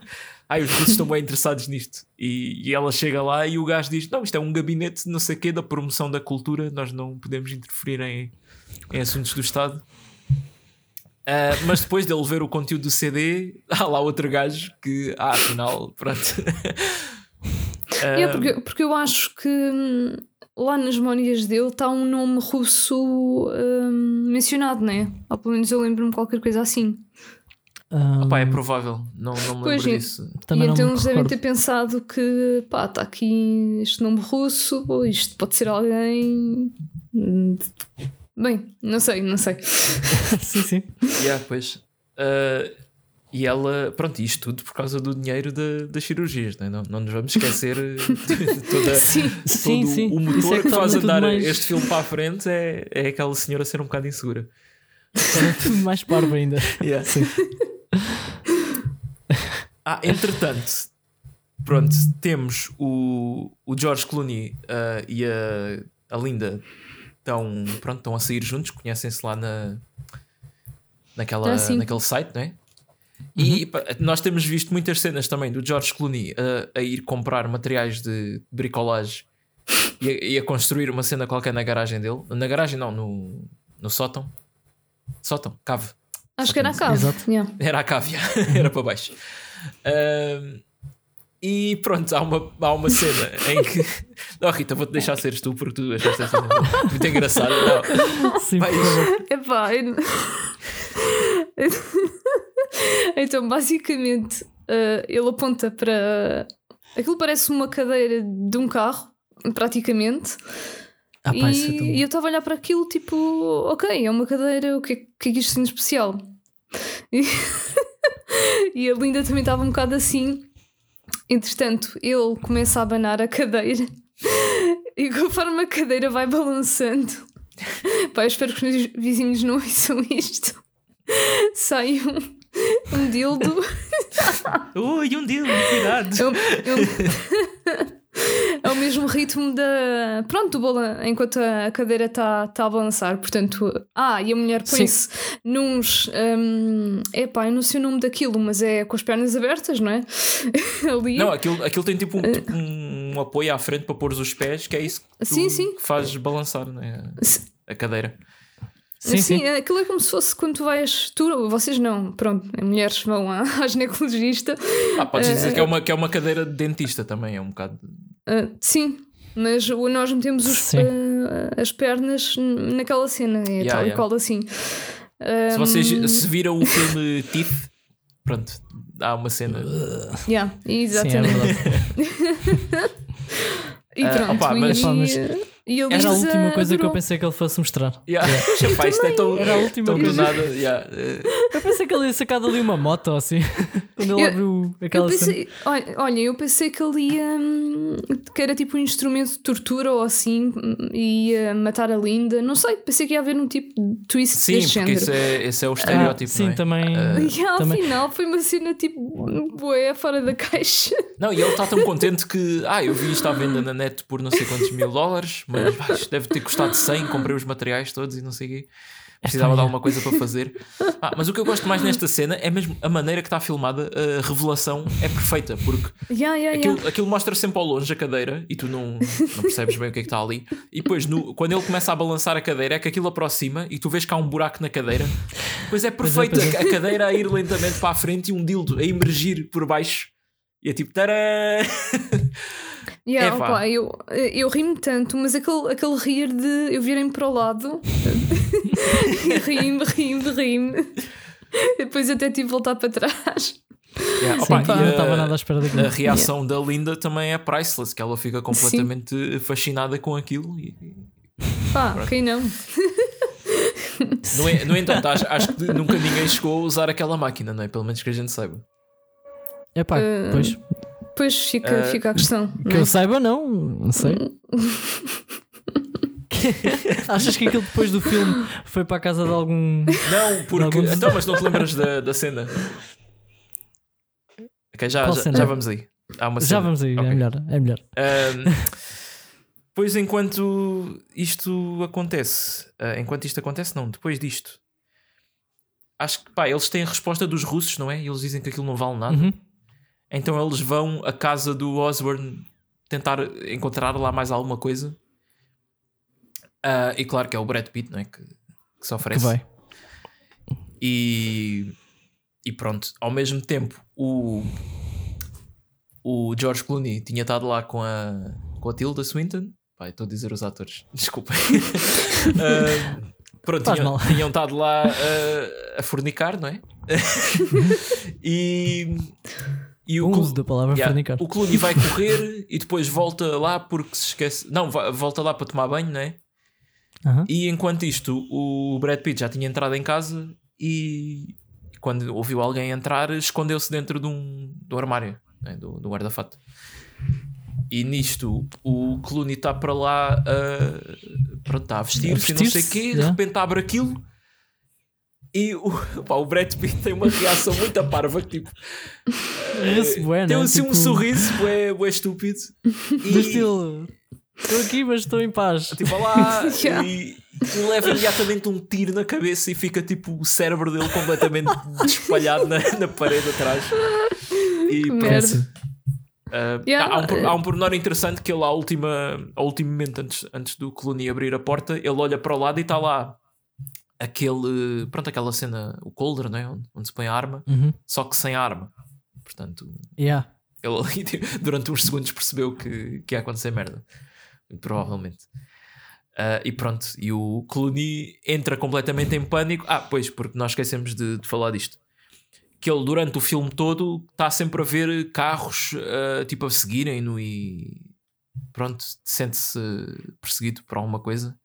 Ai, os russos estão bem interessados nisto. E, e ela chega lá e o gajo diz: Não, isto é um gabinete, não sei o quê, da promoção da cultura, nós não podemos interferir em, em assuntos do Estado. Ah, mas depois dele ver o conteúdo do CD, há lá outro gajo que, ah, afinal, pronto. Ah, É porque, porque eu acho que hum, lá nas memórias dele está um nome russo hum, mencionado, né? Ou pelo menos eu lembro-me de qualquer coisa assim. Ah, opá, é provável, não, não me Pois lembro é. disso. também e não então eles devem ter pensado que pá, está aqui este nome russo, ou isto pode ser alguém. Bem, não sei, não sei. sim, sim. Yeah, pois. Ah, e ela, pronto, isto tudo por causa do dinheiro da- das cirurgias, né? não, não nos vamos esquecer de toda, Sim. Sim, todo sim. o Isso motor é que que, faz andar mais- este filme para a frente é, é aquela senhora ser um bocado insegura. Mais parvo ainda. Sim. Ah, entretanto, pronto, temos o, o George Clooney ah, e a, a Linda estão, pronto, estão a sair juntos, conhecem-se lá na, naquela, Ah, sim. naquele site, não é? E pá, nós temos visto muitas cenas também do George Clooney a, a ir comprar materiais de bricolagem e a, e a construir uma cena qualquer na garagem dele. Na garagem, não, no, no sótão. Sótão, cave. Acho que era a cave. Exato. Yeah. Era a cávia, era para baixo. Ahm, e pronto, há uma, há uma cena em que. Não, Rita, vou-te deixar seres tu porque tu achaste esta cena muito engraçada. Não. Sim, favor. Epá, eu... então basicamente eh, ele aponta para aquilo parece uma cadeira de um carro, praticamente. Ah, pá, isso é e, tão- e eu estava a olhar para aquilo, tipo, ok, é uma cadeira, o que, é- que é que isto tem de especial? E, e a Linda também estava um bocado assim. Entretanto, ele começa a abanar a cadeira e conforme a cadeira vai balançando, pá, eu espero que os meus vizinhos não ouçam isto. Sai um, um dildo. Ui, um deal, cuidado. É o, é o- é o mesmo ritmo da. Pronto, do balan enquanto a cadeira está tá a balançar. Portanto, ah, e a mulher põe-se nos. Um, epá, eu não sei o nome daquilo, mas é com as pernas abertas, não é? Ali. Não, aquilo, aquilo tem tipo um, tipo um apoio à frente para pôr os pés, que é isso que, Sim, sim. faz balançar né, S- a cadeira. Sim, sim. aquilo é como se fosse quando tu vais. Tu, vocês não, pronto, mulheres vão à, à ginecologista. Ah, podes dizer que é, uma, que é uma cadeira de dentista também, é um bocado. Ah, sim, mas nós metemos os- ah, as pernas naquela cena, é Yeah, tal e yeah. qual assim. Se vocês se viram o filme Teeth, pronto, há uma cena. Yeah, Sim, é exatamente. e Ah, pronto, opa, e- mas- Pá, mas- E ele Era a última coisa que eu pensei que ele fosse mostrar. Yeah. Epá, isto é tão, Era a última tão do coisa. nada. yeah. Eu pensei que ele ia sacar dali uma moto ou assim. Quando ele Eu- abriu Eu aquela cena. pensei, olha, olha, eu pensei que ele ia. hum, que era tipo um instrumento de tortura ou assim, hum, e ia matar a Linda. Não sei, pensei que ia haver um tipo de twist Sim, desse porque género. esse é, esse é o Ah, estereótipo. sim, não é? também. Ah, E ao também- final foi uma cena tipo boé fora da caixa. Não, e ele está tão contente que, ah, eu vi isto à venda na net por não sei quantos mil dólares, mas isto deve ter custado 100, comprei os materiais todos e não sei o quê. Precisava de alguma coisa para fazer. Ah, mas o que eu gosto mais nesta cena é mesmo a maneira que está filmada, a revelação é perfeita, porque Yeah, yeah, yeah. aquilo, aquilo mostra sempre ao longe a cadeira e tu não, não percebes bem o que é que está ali. E depois, no- quando ele começa a balançar a cadeira, é que aquilo aproxima e tu vês que há um buraco na cadeira. Pois é perfeito, pois é. a- a cadeira a ir lentamente para a frente e um dildo a emergir por baixo. E é tipo, tarã! Yeah, opa, eu, eu ri-me tanto, mas aquele, aquele rir de eu virei-me para o lado e ri-me, ri-me, ri-me. Depois até tive de voltar para trás. Yeah, Sim, opa, pá, não a- estava nada à espera daquilo. A reação da Linda também é priceless, que ela fica completamente fascinada com aquilo. E, Pá, quem não? no, no entanto, acho, acho que nunca ninguém chegou a usar aquela máquina, não é? Pelo menos que a gente saiba. É pá, Ah, pois. Depois fica, Ah, fica a questão. Que não é? eu saiba, não. Não sei. Achas que aquilo depois do filme foi para a casa de algum. Não, porque. Alguns- Então, mas não te lembras da, da cena? Ok, já, já, cena? já vamos aí. Há uma Já cena. vamos aí, Ok. é melhor. É melhor. Ahm, pois enquanto isto acontece, ah, enquanto isto acontece, não, depois disto, acho que pá, eles têm a resposta dos russos, não é? E eles dizem que aquilo não vale nada. Uhum. Então eles vão à casa do Osborne tentar encontrar lá mais alguma coisa. Ah, e claro que é o Brad Pitt, não é? Que, que se Que oferece. vai. E, e pronto, ao mesmo tempo, o, o George Clooney tinha estado lá com a, com a Tilda Swinton. Pai, estou a dizer os atores, desculpem. Ah, pronto, Faz tinham, mal. tinham estado lá ah, a fornicar, não é? e, e o, uso da palavra Yeah, fornicar. o Clooney vai correr e depois volta lá porque se esquece. Não, volta lá para tomar banho, não é? E enquanto isto, o Brad Pitt já tinha entrado em casa e quando ouviu alguém entrar, escondeu-se dentro de um, do armário, né, do, do guarda-fato. E nisto, o Clooney está para lá a, pronto, está a vestir-se e não sei o quê, de yeah. repente abre aquilo. E o, pá, o Brad Pitt tem uma reação muito parva que tipo Esse bué, tem assim um Tipo, sorriso bué, bué estúpido Do estilo. Estou aqui, mas estou em paz. Tipo, lá Yeah. e, e leva imediatamente um tiro na cabeça e fica tipo o cérebro dele completamente espalhado na, na parede atrás. E. Ah, Yeah. há, um, há um pormenor interessante que ele, à última, ao último momento, antes, antes do Clooney abrir a porta, ele olha para o lado e está lá aquele, pronto, aquela cena, o colder, né? onde, onde se põe a arma, Uhum. só que sem arma. Portanto, Yeah. ele ali, tipo, durante uns segundos percebeu que, que ia acontecer merda. Muito Provavelmente. Ah, e pronto, e o Clooney entra completamente em pânico. Ah, pois, porque nós esquecemos de, de falar disto. Que ele, durante o filme todo, está sempre a ver carros ah, tipo a seguirem-no e pronto, sente-se perseguido por alguma coisa.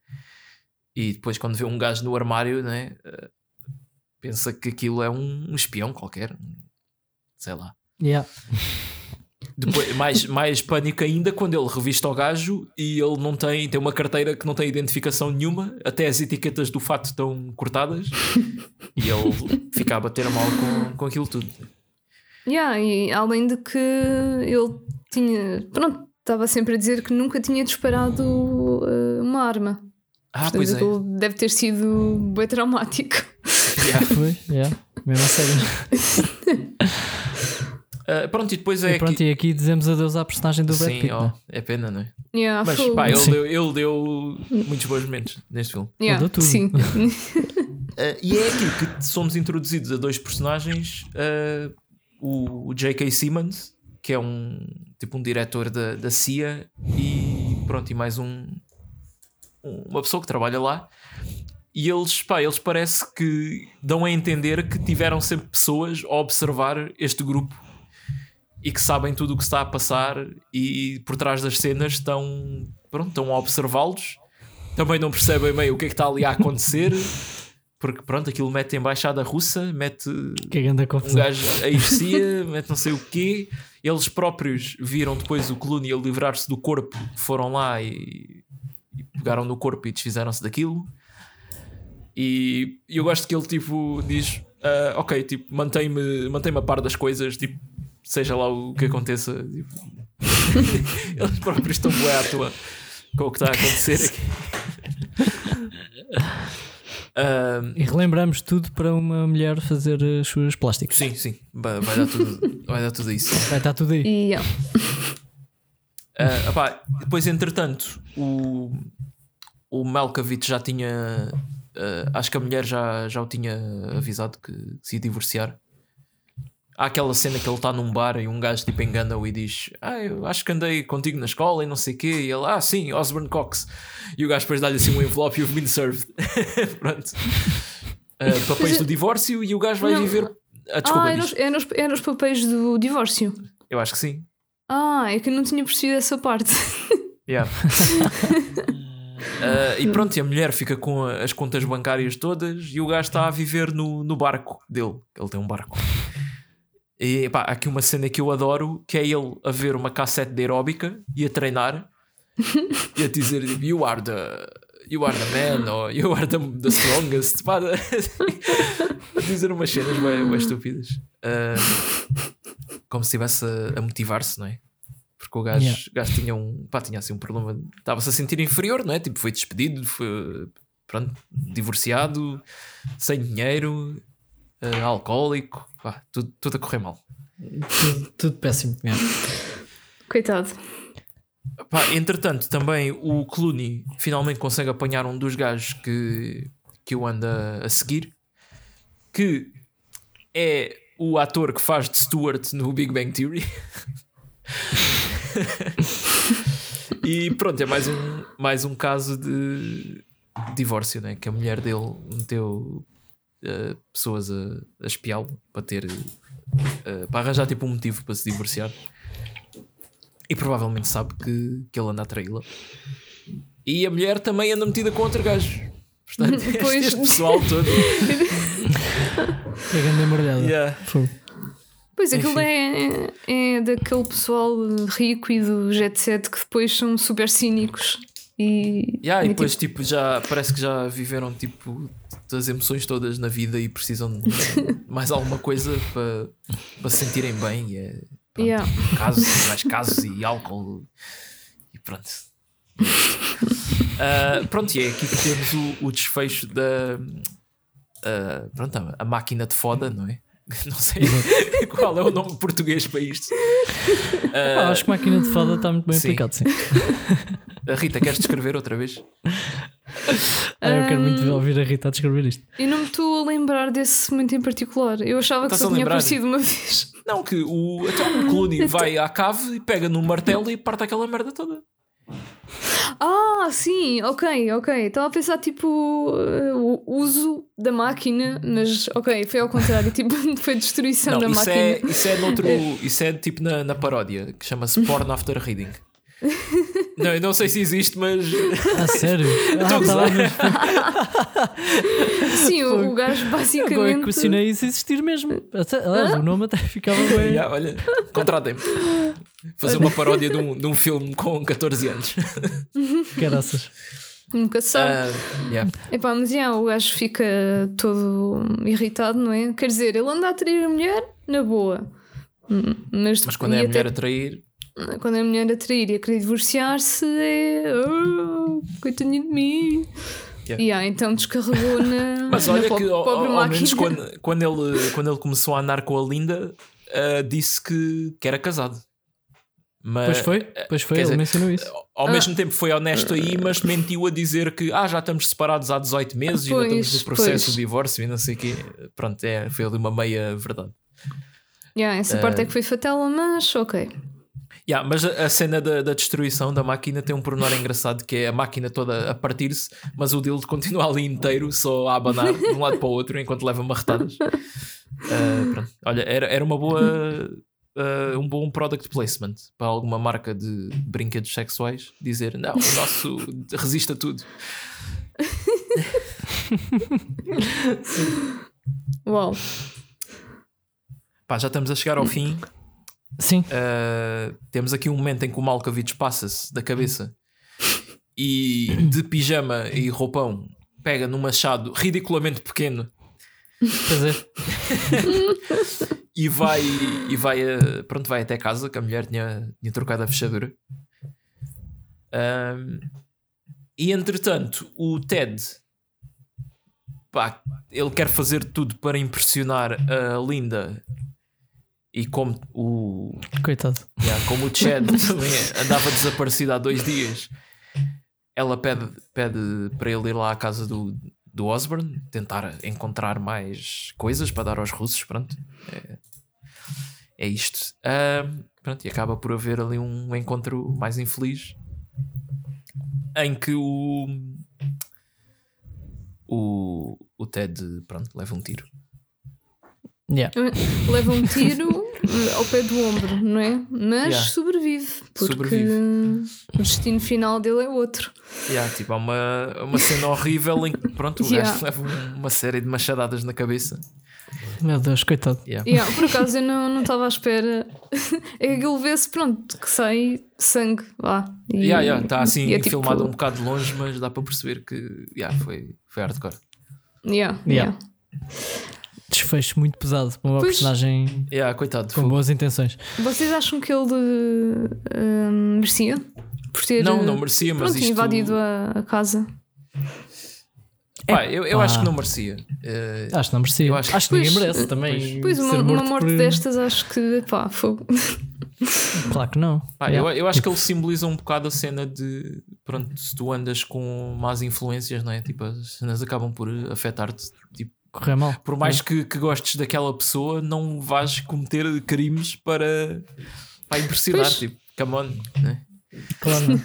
E depois, quando vê um gajo no armário, né, ah, pensa que aquilo é um, um espião qualquer, sei lá. Yeah. Depois, mais, mais pânico ainda quando ele revista o gajo e ele não tem, tem uma carteira que não tem identificação nenhuma, até as etiquetas do fato estão cortadas e ele fica a bater mal com, com aquilo tudo. Yeah, e além de que ele tinha. Pronto, estava sempre a dizer que nunca tinha disparado uh, uma arma. Ah, Portanto, pois é. deve ter sido bem traumático. Yeah. Foi, yeah. Mesmo a sério. Ah, pronto, e depois é e pronto, que. e aqui dizemos adeus à personagem do Brad Sim, Pitt. ó, né? é pena, não é? Yeah, Mas pá, ele Sim. deu, ele deu muitos bons momentos neste filme. Yeah, deu tudo. Sim. Ah, e é aqui que somos introduzidos a dois personagens: ah, o, o J.K. Simmons, que é um tipo um diretor da, da CIA, e pronto, e mais um- uma pessoa que trabalha lá. E eles, pá, eles parece que dão a entender que tiveram sempre pessoas a observar este grupo e que sabem tudo o que está a passar e por trás das cenas estão pronto, estão a observá-los. Também não percebem bem o que é que está ali a acontecer. Porque pronto, aquilo mete a embaixada russa, mete que um gajo a IFCIA, mete não sei o quê. Eles próprios viram depois o Clooney a livrar-se do corpo, foram lá e pegaram no corpo e desfizeram-se daquilo. E eu gosto que ele tipo diz: uh, Ok, tipo, mantém-me mantém a par das coisas, tipo, seja lá o que aconteça. Tipo, eles próprios estão bem à toa com o que está a acontecer aqui. Uh, e relembramos tudo para uma mulher fazer as suas plásticas. Sim, sim, vai, vai dar, tudo, vai dar tudo isso. Vai estar tudo aí. Yeah. Uh, opá, depois, entretanto, o, o Malkovich já tinha. Uh, acho que a mulher já, já o tinha avisado que se ia divorciar. Há aquela cena que ele está num bar e um gajo tipo engana-o e diz: Ah, eu acho que andei contigo na escola e não sei o quê. E ele, ah, sim, Osborne Cox. E o gajo depois dá-lhe assim um envelope e you've been served. Pronto. Uh, papéis do divórcio e o gajo vai não. viver. Ah, desculpa, ah é nos, é, nos, é nos papéis do divórcio. Eu acho que sim. Ah, é que eu não tinha percebido essa parte. Yeah. Uh, e pronto, e a mulher fica com as contas bancárias todas e o gajo está a viver no, no barco dele. Ele tem um barco. E pá, há aqui uma cena que eu adoro que é ele a ver uma cassete de aeróbica e a treinar e a dizer You are the You are the man or You are the, the strongest pá, a dizer umas cenas bem, bem estúpidas uh, como se estivesse a, a motivar-se, não é? Porque o gajo, yeah. gajo tinha um pá, tinha assim um problema, estava-se a sentir inferior, não é? Tipo, foi despedido, foi pronto, divorciado, sem dinheiro, uh, alcoólico, pá, tudo, tudo a correr mal. Tudo, tudo péssimo. Yeah. Coitado. Pá, entretanto, também o Clooney finalmente consegue apanhar um dos gajos que, que eu ando a seguir, que é o ator que faz de Stuart no Big Bang Theory. e pronto, é mais um, mais um caso de divórcio, né? que a mulher dele meteu uh, pessoas a, a espiá-lo para ter uh, para arranjar tipo um motivo para se divorciar. E provavelmente sabe que, que ele anda a traí-la. E a mulher também anda metida com outro gajo. Portanto este, este pessoal todo. É grande embrulhada yeah. Pois aquilo é, é daquele pessoal rico e do jet set que depois são super cínicos e, yeah, e depois tipo... tipo... já parece que já viveram tipo as emoções todas na vida e precisam de mais alguma coisa para, para se sentirem bem e é pronto, yeah. casos, mais casos e álcool e pronto uh, pronto e é aqui que temos o, o desfecho da uh, pronto, a máquina de foda não é? Não sei qual é o nome português para isto. Uh, ah, acho que máquina de foda está muito bem sim. explicado, sim. A Rita, queres descrever outra vez? Ah, eu quero muito ouvir a Rita a descrever isto. Eu não me estou a lembrar desse momento em particular. Eu achava que só tinha aparecido uma vez. Não, que o, então, o Clooney então- vai à cave e pega num martelo e parte aquela merda toda. Ah, sim, ok, ok. Estava a pensar tipo uh, o uso da máquina, mas ok, foi ao contrário, tipo, foi destruição não, da isso máquina. É, isso é noutro, isso é tipo na, na paródia, que chama-se Porn After Reading. Não, eu não sei se existe, mas. Ah, sério? ah, tá. Sim, o, o gajo basicamente. Agora eu questionei isso existir mesmo. Aliás, o nome até ficava bem. Yeah, olha, contratem-me. Fazer uma paródia de um, de um filme com 14 anos. Caraças. Nunca se sabe. Uh, yeah. Epá, mas yeah, o gajo fica todo irritado, não é? Quer dizer, ele anda a atrair a mulher na boa. Hum, mas, mas quando é a mulher a trair quando a mulher a trair e a querer divorciar-se, é. Oh, coitadinho de mim. Yeah. Yeah, então descarregou na. Mas olha na que, ao, ao menos, quando, quando, ele, quando ele começou a andar com a Linda, uh, disse que, que era casado. Mas, pois foi, pois foi, ele dizer, mencionou isso. Ao ah. mesmo tempo foi honesto aí, mas mentiu a dizer que ah, já estamos separados há 18 meses pois, e ainda estamos no processo pois. de divórcio e não sei o quê. Pronto, é, foi ali uma meia verdade. Yeah, essa uh, parte é que foi fatela, mas ok. Yeah, mas a, cena da, da, destruição da máquina tem um pormenor engraçado que é a máquina toda a partir-se, mas o dildo continua ali inteiro, só a abanar de um lado para o outro enquanto leva marretadas. Uh, Olha, era, era uma boa uh, um bom product placement para alguma marca de brinquedos sexuais dizer não, o nosso resiste a tudo. Uau. Pá, já estamos a chegar ao fim. Sim. Uh, temos aqui um momento em que o Malkovich passa-se da cabeça e de pijama e roupão pega num machado ridiculamente pequeno. É. e vai, e vai, uh, pronto, vai até casa, que a mulher tinha, tinha trocado a fechadura. Um, e entretanto, o Ted pá, ele quer fazer tudo para impressionar a Linda. E como o. Coitado. Yeah, como o Chad também andava desaparecido há dois dias, ela pede, pede para ele ir lá à casa do, do Osborne, tentar encontrar mais coisas para dar aos russos. Pronto, é, é isto. Uh, pronto, e acaba por haver ali um encontro mais infeliz em que o, o, o Ted pronto, leva um tiro. Yeah. Leva um tiro eh, ao pé do ombro, não é? Mas yeah. sobrevive, porque sobrevive. o destino final dele é outro. Yeah, tipo, há uma, uma cena horrível em que pronto, o yeah. gajo leva uma série de machadadas na cabeça. Meu Deus, coitado. Yeah. Yeah, por acaso eu não estava à espera. é que ele vê-se, pronto, que sai sangue lá. Está yeah, yeah, tá assim é filmado tipo... um bocado de longe, mas dá para perceber que yeah, foi, foi hardcore. Yeah, yeah. Desfecho muito pesado para uma pois, personagem yeah, coitado, com boas intenções. Vocês acham que ele uh, merecia? Por ter não, não merecia, pronto, mas isto... invadido a, a casa. Pá, eu, eu acho que não merecia. Uh, acho que não merecia. acho, acho que ninguém merece também. Pois, uma, uma, morte por... destas, acho que pá, fogo. Claro que não. Pá, eu, eu acho que ele simboliza um bocado a cena de pronto, se tu andas com más influências, não é? Tipo, as cenas acabam por afetar-te. Tipo, Correr mal. Por mais é. que, que gostes daquela pessoa, não vais cometer crimes para, para impressionar. Pois. Tipo, come on, né? Claro.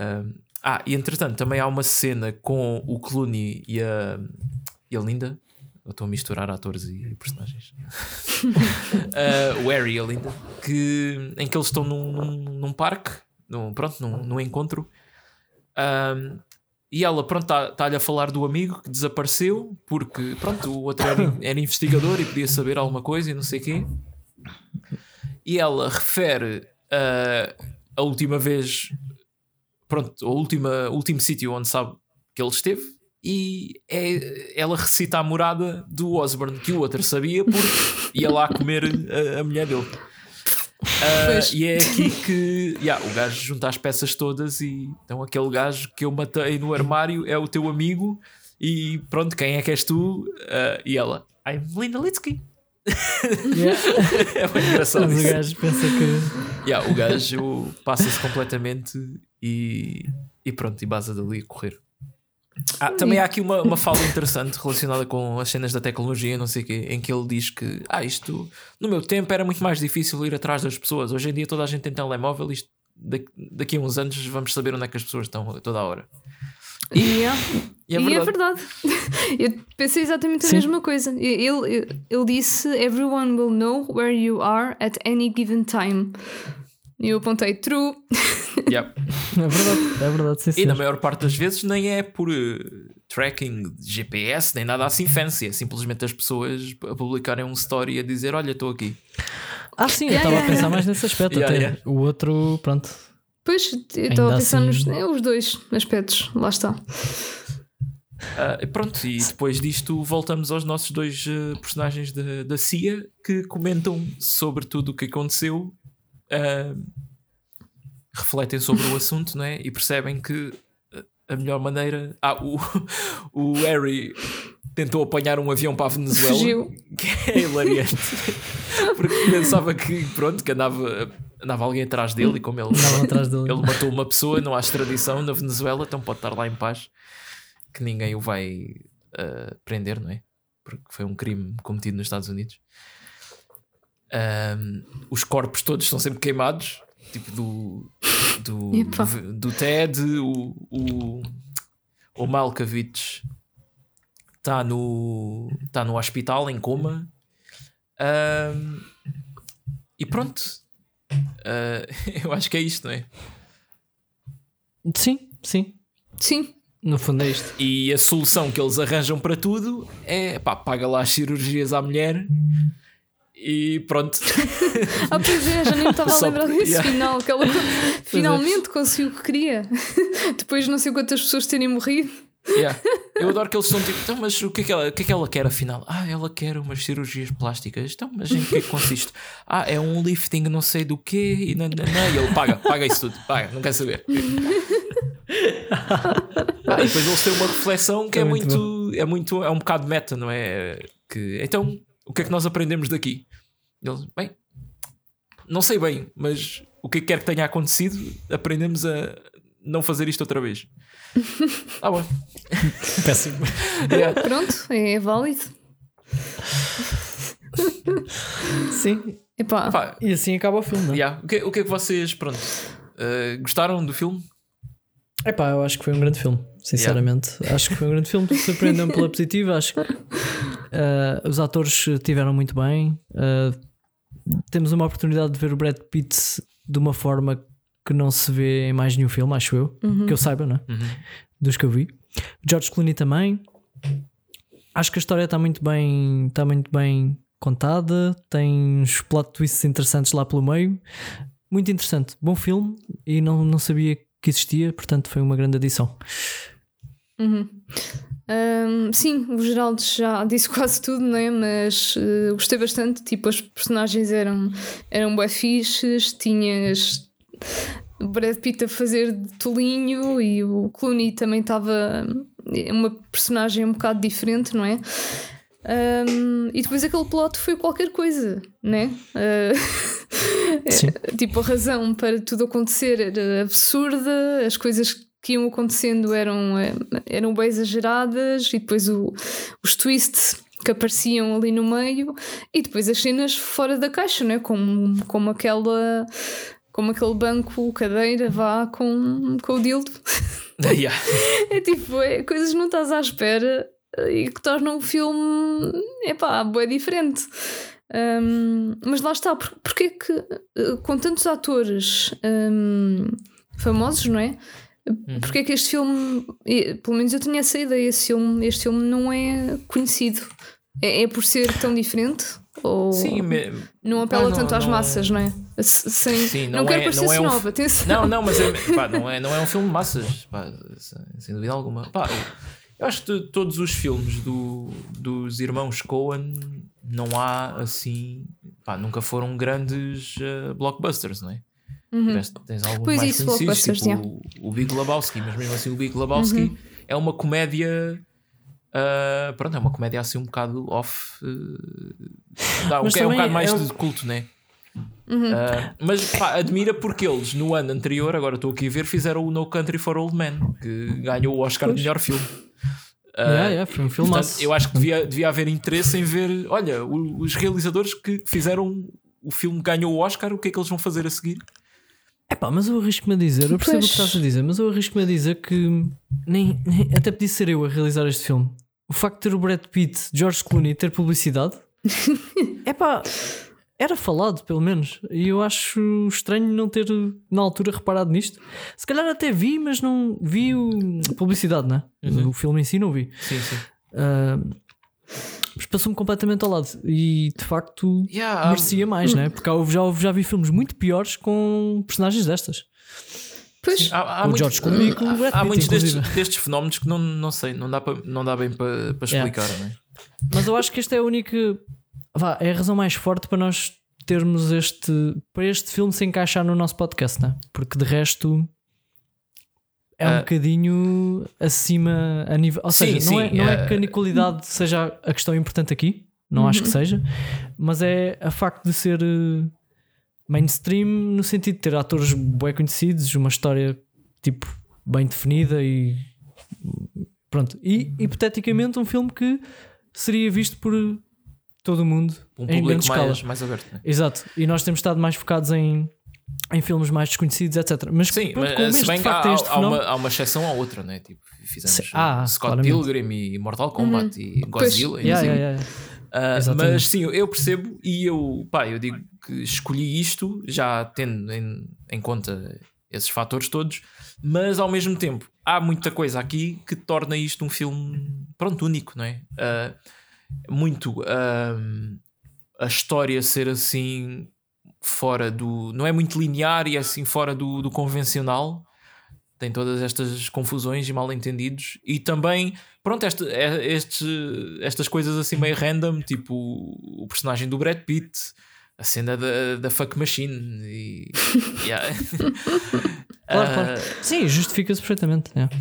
um, Ah, e entretanto também há uma cena com o Clooney e a, e a Linda. Eu estou a misturar atores e personagens. uh, o Harry e a Linda, que, em que eles estão num, num, num parque, num, pronto, num, num encontro. Um, e ela, pronto, está-lhe tá a falar do amigo que desapareceu, porque, pronto, o outro era, era investigador e podia saber alguma coisa e não sei o quê. E ela refere uh, a última vez pronto, o último sítio onde sabe que ele esteve e é, ela recita a morada do Osborne que o outro sabia porque ia lá comer a, a mulher dele. Uh, e é aqui que yeah, o gajo junta as peças todas e então aquele gajo que eu matei no armário é o teu amigo e pronto, quem é que és tu? Uh, e ela, I'm Linda Litsky. Yeah. é muito engraçado. Mas o gajo pensa que. Yeah, o gajo passa-se completamente e, e pronto, e basa dali a correr. Ah, também há aqui uma, uma fala interessante relacionada com as cenas da tecnologia, não sei o quê, em que ele diz que ah, isto no meu tempo era muito mais difícil ir atrás das pessoas. Hoje em dia toda a gente tem telemóvel, isto daqui, a uns anos vamos saber onde é que as pessoas estão toda a hora. E, yeah. e, é, e é verdade. Eu pensei exatamente a Sim. mesma coisa. Ele, ele disse: Everyone will know where you are at any given time. E eu apontei true. Yep. É verdade, é verdade. Sim, e na maior parte das vezes nem é por uh, tracking de GPS, nem nada assim fancy. É simplesmente as pessoas a publicarem um story a dizer: Olha, estou aqui. Ah, sim, yeah, eu estava yeah, a pensar yeah. mais nesse aspecto. até o outro, pronto. Pois, eu estava a pensar assim... nos é, os dois aspectos. Lá está. Uh, pronto, e depois disto voltamos aos nossos dois uh, personagens da, da CIA que comentam sobre tudo o que aconteceu uh, refletem sobre o assunto não é? e percebem que a melhor maneira. Ah, o, o Harry tentou apanhar um avião para a Venezuela, Fugiu. que é hilariante, porque pensava que, pronto, que andava, andava alguém atrás dele e como ele, dele. ele matou uma pessoa, não há extradição na Venezuela, então pode estar lá em paz, que ninguém o vai uh, prender, não é? Porque foi um crime cometido nos Estados Unidos. Um, os corpos todos estão sempre queimados, tipo do do, do, do, Ted, o, o, o Malkovich está no, tá no hospital em coma. Um, e pronto. Uh, eu acho que é isto, não é? Sim, sim. Sim. No fundo é isto. E a solução que eles arranjam para tudo é pá, paga lá as cirurgias à mulher e pronto. ah, pois é, já nem me estava a lembrar desse yeah. final, que ela finalmente é. conseguiu o que queria. Depois de não sei quantas pessoas terem morrido. Yeah. Eu adoro que eles são tipo, então, mas o que, é que ela, o que é que ela quer afinal? Ah, ela quer umas cirurgias plásticas. Então, mas em que é que consiste? Ah, é um lifting não sei do quê e, não, não, não. e ele paga, paga isso tudo, paga, não quer saber. ah, e depois eles têm uma reflexão que é, é muito, muito é muito, é um bocado meta, não é? Que, então, o que é que nós aprendemos daqui? Eles, bem, não sei bem, mas o que é que quer que tenha acontecido, aprendemos a não fazer isto outra vez. Ah, bom. Péssimo. Yeah. Pronto, é válido. Sim. Epá. Epá. E assim acaba o filme. Não? É? Yeah. O, que, o que é que vocês, pronto, uh, gostaram do filme? Epá, eu acho que foi um grande filme, sinceramente. Yeah. Acho que foi um grande filme, surpreendeu-me pela positiva. Acho que uh, os atores tiveram muito bem. Uh, temos uma oportunidade de ver o Brad Pitt de uma forma que não se vê em mais nenhum filme, acho eu, uhum. que eu saiba, né? Uhum. Dos que eu vi. George Clooney também. Acho que a história está muito bem, está muito bem contada, tem uns plot twists interessantes lá pelo meio. Muito interessante, bom filme e não, não sabia que existia, portanto foi uma grande adição. Uhum. Um, sim, o Geraldo já disse quase tudo, né? mas uh, gostei bastante. Tipo, as personagens eram, eram bem fixes, tinhas Brad Pitt a fazer de tolinho e o Clooney também estava uma personagem um bocado diferente, não é? Um, e depois aquele plot foi qualquer coisa, né? Uh, tipo, a razão para tudo acontecer era absurda, as coisas que iam acontecendo eram, eh, eram bem exageradas, e depois o, os twists que apareciam ali no meio, e depois as cenas fora da caixa, né? como, como aquela como aquele banco, cadeira, vá com, com o dildo. Yeah. é tipo, é, coisas não estás à espera e que tornam o filme, epá, é diferente. Um, mas lá está, por, porque é que eh, com tantos atores um, famosos, não é? Uhum. Porque é que este filme, pelo menos eu tinha essa ideia, este filme, este filme não é conhecido. É, é por ser tão diferente? Ou Sim, me... não apela ah, não, tanto às não... massas, não é? Sem... Sim, não, não quero é, parecer não é um... nova, atenção. Não, não, mas é, pá, não, é, não é um filme de massas, pá, sem dúvida alguma. Pá, eu acho que todos os filmes do, dos irmãos Cohen não há assim, pá, nunca foram grandes uh, blockbusters, não é? Uhum. Tens alguns pois mais isso, conhecidos, tipo o, o Big Lebowski, mas mesmo assim o Big Lebowski uhum. é uma comédia Uh, pronto, é uma comédia assim um bocado off. Uh, dá, um, é um bocado mais é... de culto, né? Uhum. Uh, mas pá, admira porque eles no ano anterior, agora estou aqui a ver, fizeram o No Country for Old Men, que ganhou o Oscar pois. de melhor filme. Uh, yeah, yeah, foi um filme portanto, Eu acho que devia, devia haver interesse em ver, olha, o, os realizadores que fizeram o filme que ganhou o Oscar, o que é que eles vão fazer a seguir? É pá, mas eu arrisco-me a dizer, eu percebo pois. o que estás a dizer, mas eu arrisco-me a dizer que nem, nem, até podia ser eu a realizar este filme. O facto de ter o Brad Pitt, George Clooney ter publicidade, é pá, era falado pelo menos. E eu acho estranho não ter na altura reparado nisto. Se calhar até vi, mas não vi o publicidade, né? Uhum. O filme em si não vi. Sim, sim. Uh, mas passou-me completamente ao lado e de facto yeah, merecia um... mais, né? Porque já, já vi filmes muito piores com personagens destas. Pois. Sim, há, há, o George Clooney com o Há muitos destes, destes, fenómenos que não, não sei, não dá, para, não dá bem para, para explicar, yeah. né? Mas eu acho que esta é a única. Vá, é a razão mais forte para nós termos este. para este filme se encaixar no nosso podcast, né? Porque de resto é um uh, bocadinho acima a nível. Ou sim, seja, sim, não, é, não é que a qualidade seja a questão importante aqui, não acho que uhum. seja, mas é a facto de ser eh, mainstream no sentido de ter atores bem conhecidos, uma história tipo bem definida e pronto. E hipoteticamente um filme que seria visto por todo o mundo um em grande mais, escala. mais aberto. Né? Exato. E nós temos estado mais focados em em filmes mais desconhecidos, etc. Mas Sim, pronto, mas se bem que há, há, fenómeno... uma, há uma exceção à outra, né? Tipo, fizemos ah, Scott claramente. Pilgrim e Mortal Kombat uhum. e Godzilla. Pois, yeah, yeah, yeah. Uh, mas sim, eu percebo e eu, pá, eu digo que escolhi isto já tendo em, em conta esses fatores todos, mas ao mesmo tempo há muita coisa aqui que torna isto um filme, pronto, único, não é? Uh, muito uh, a história ser assim fora do. não é muito linear e é assim fora do, do convencional. Tem todas estas confusões e mal-entendidos. E também, pronto, este, é, estes, estas coisas assim meio random, tipo o personagem do Brad Pitt, a cena da, da fuck machine. E, yeah. claro, claro. Uh, Sim, justifica-se perfeitamente. Yeah.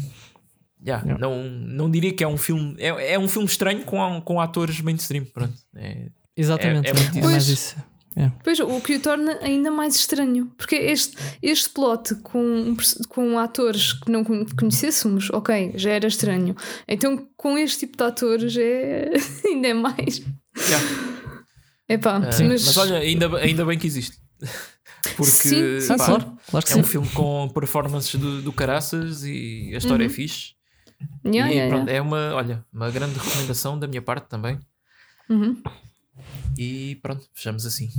Yeah, yeah. Não, não diria que é um filme. É, é um filme estranho com, com atores mainstream. Pronto. É, Exatamente. É, é, é mais isso. É. Pois, o que o torna ainda mais estranho. Porque este, este plot com, com atores que não conhecêssemos, ok, já era estranho. Então, com este tipo de atores, é ainda é mais. Yeah. Epá, uh, mas... mas olha, ainda, ainda bem que existe. Porque sim, sim, pá, claro, claro é sim. um filme com performances do, do caraças e a história é uhum. é fixe. Yeah, e yeah, pronto, yeah. é uma, olha, uma grande recomendação da minha parte também. Uhum. E pronto, fechamos assim.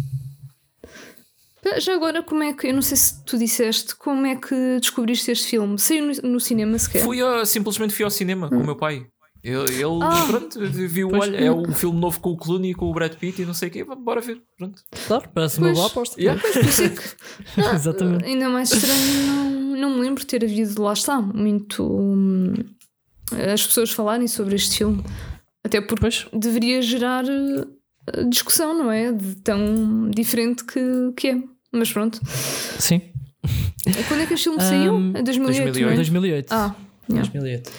Já agora, como é que, eu não sei se tu disseste, como é que descobriste este filme? Saiu no, no cinema sequer? Fui a, simplesmente fui ao cinema hum. com o meu pai. Ele, ele ah, pronto, viu, pois, olha, é um filme novo com o Clooney, com o Brad Pitt e não sei o quê, bora ver. Pronto. Claro, parece uma boa aposta. Yeah. Pois, é que, não, Exatamente. Ainda mais estranho, não, não me lembro de ter havido, lá está, muito. Hum, as pessoas falarem sobre este filme. Até porque pois. deveria gerar discussão, não é? De tão diferente que, que é. Mas pronto. Sim. Quando é que o filme um, saiu? Em 2008. 2008. 2008. Ah, yeah. 2008.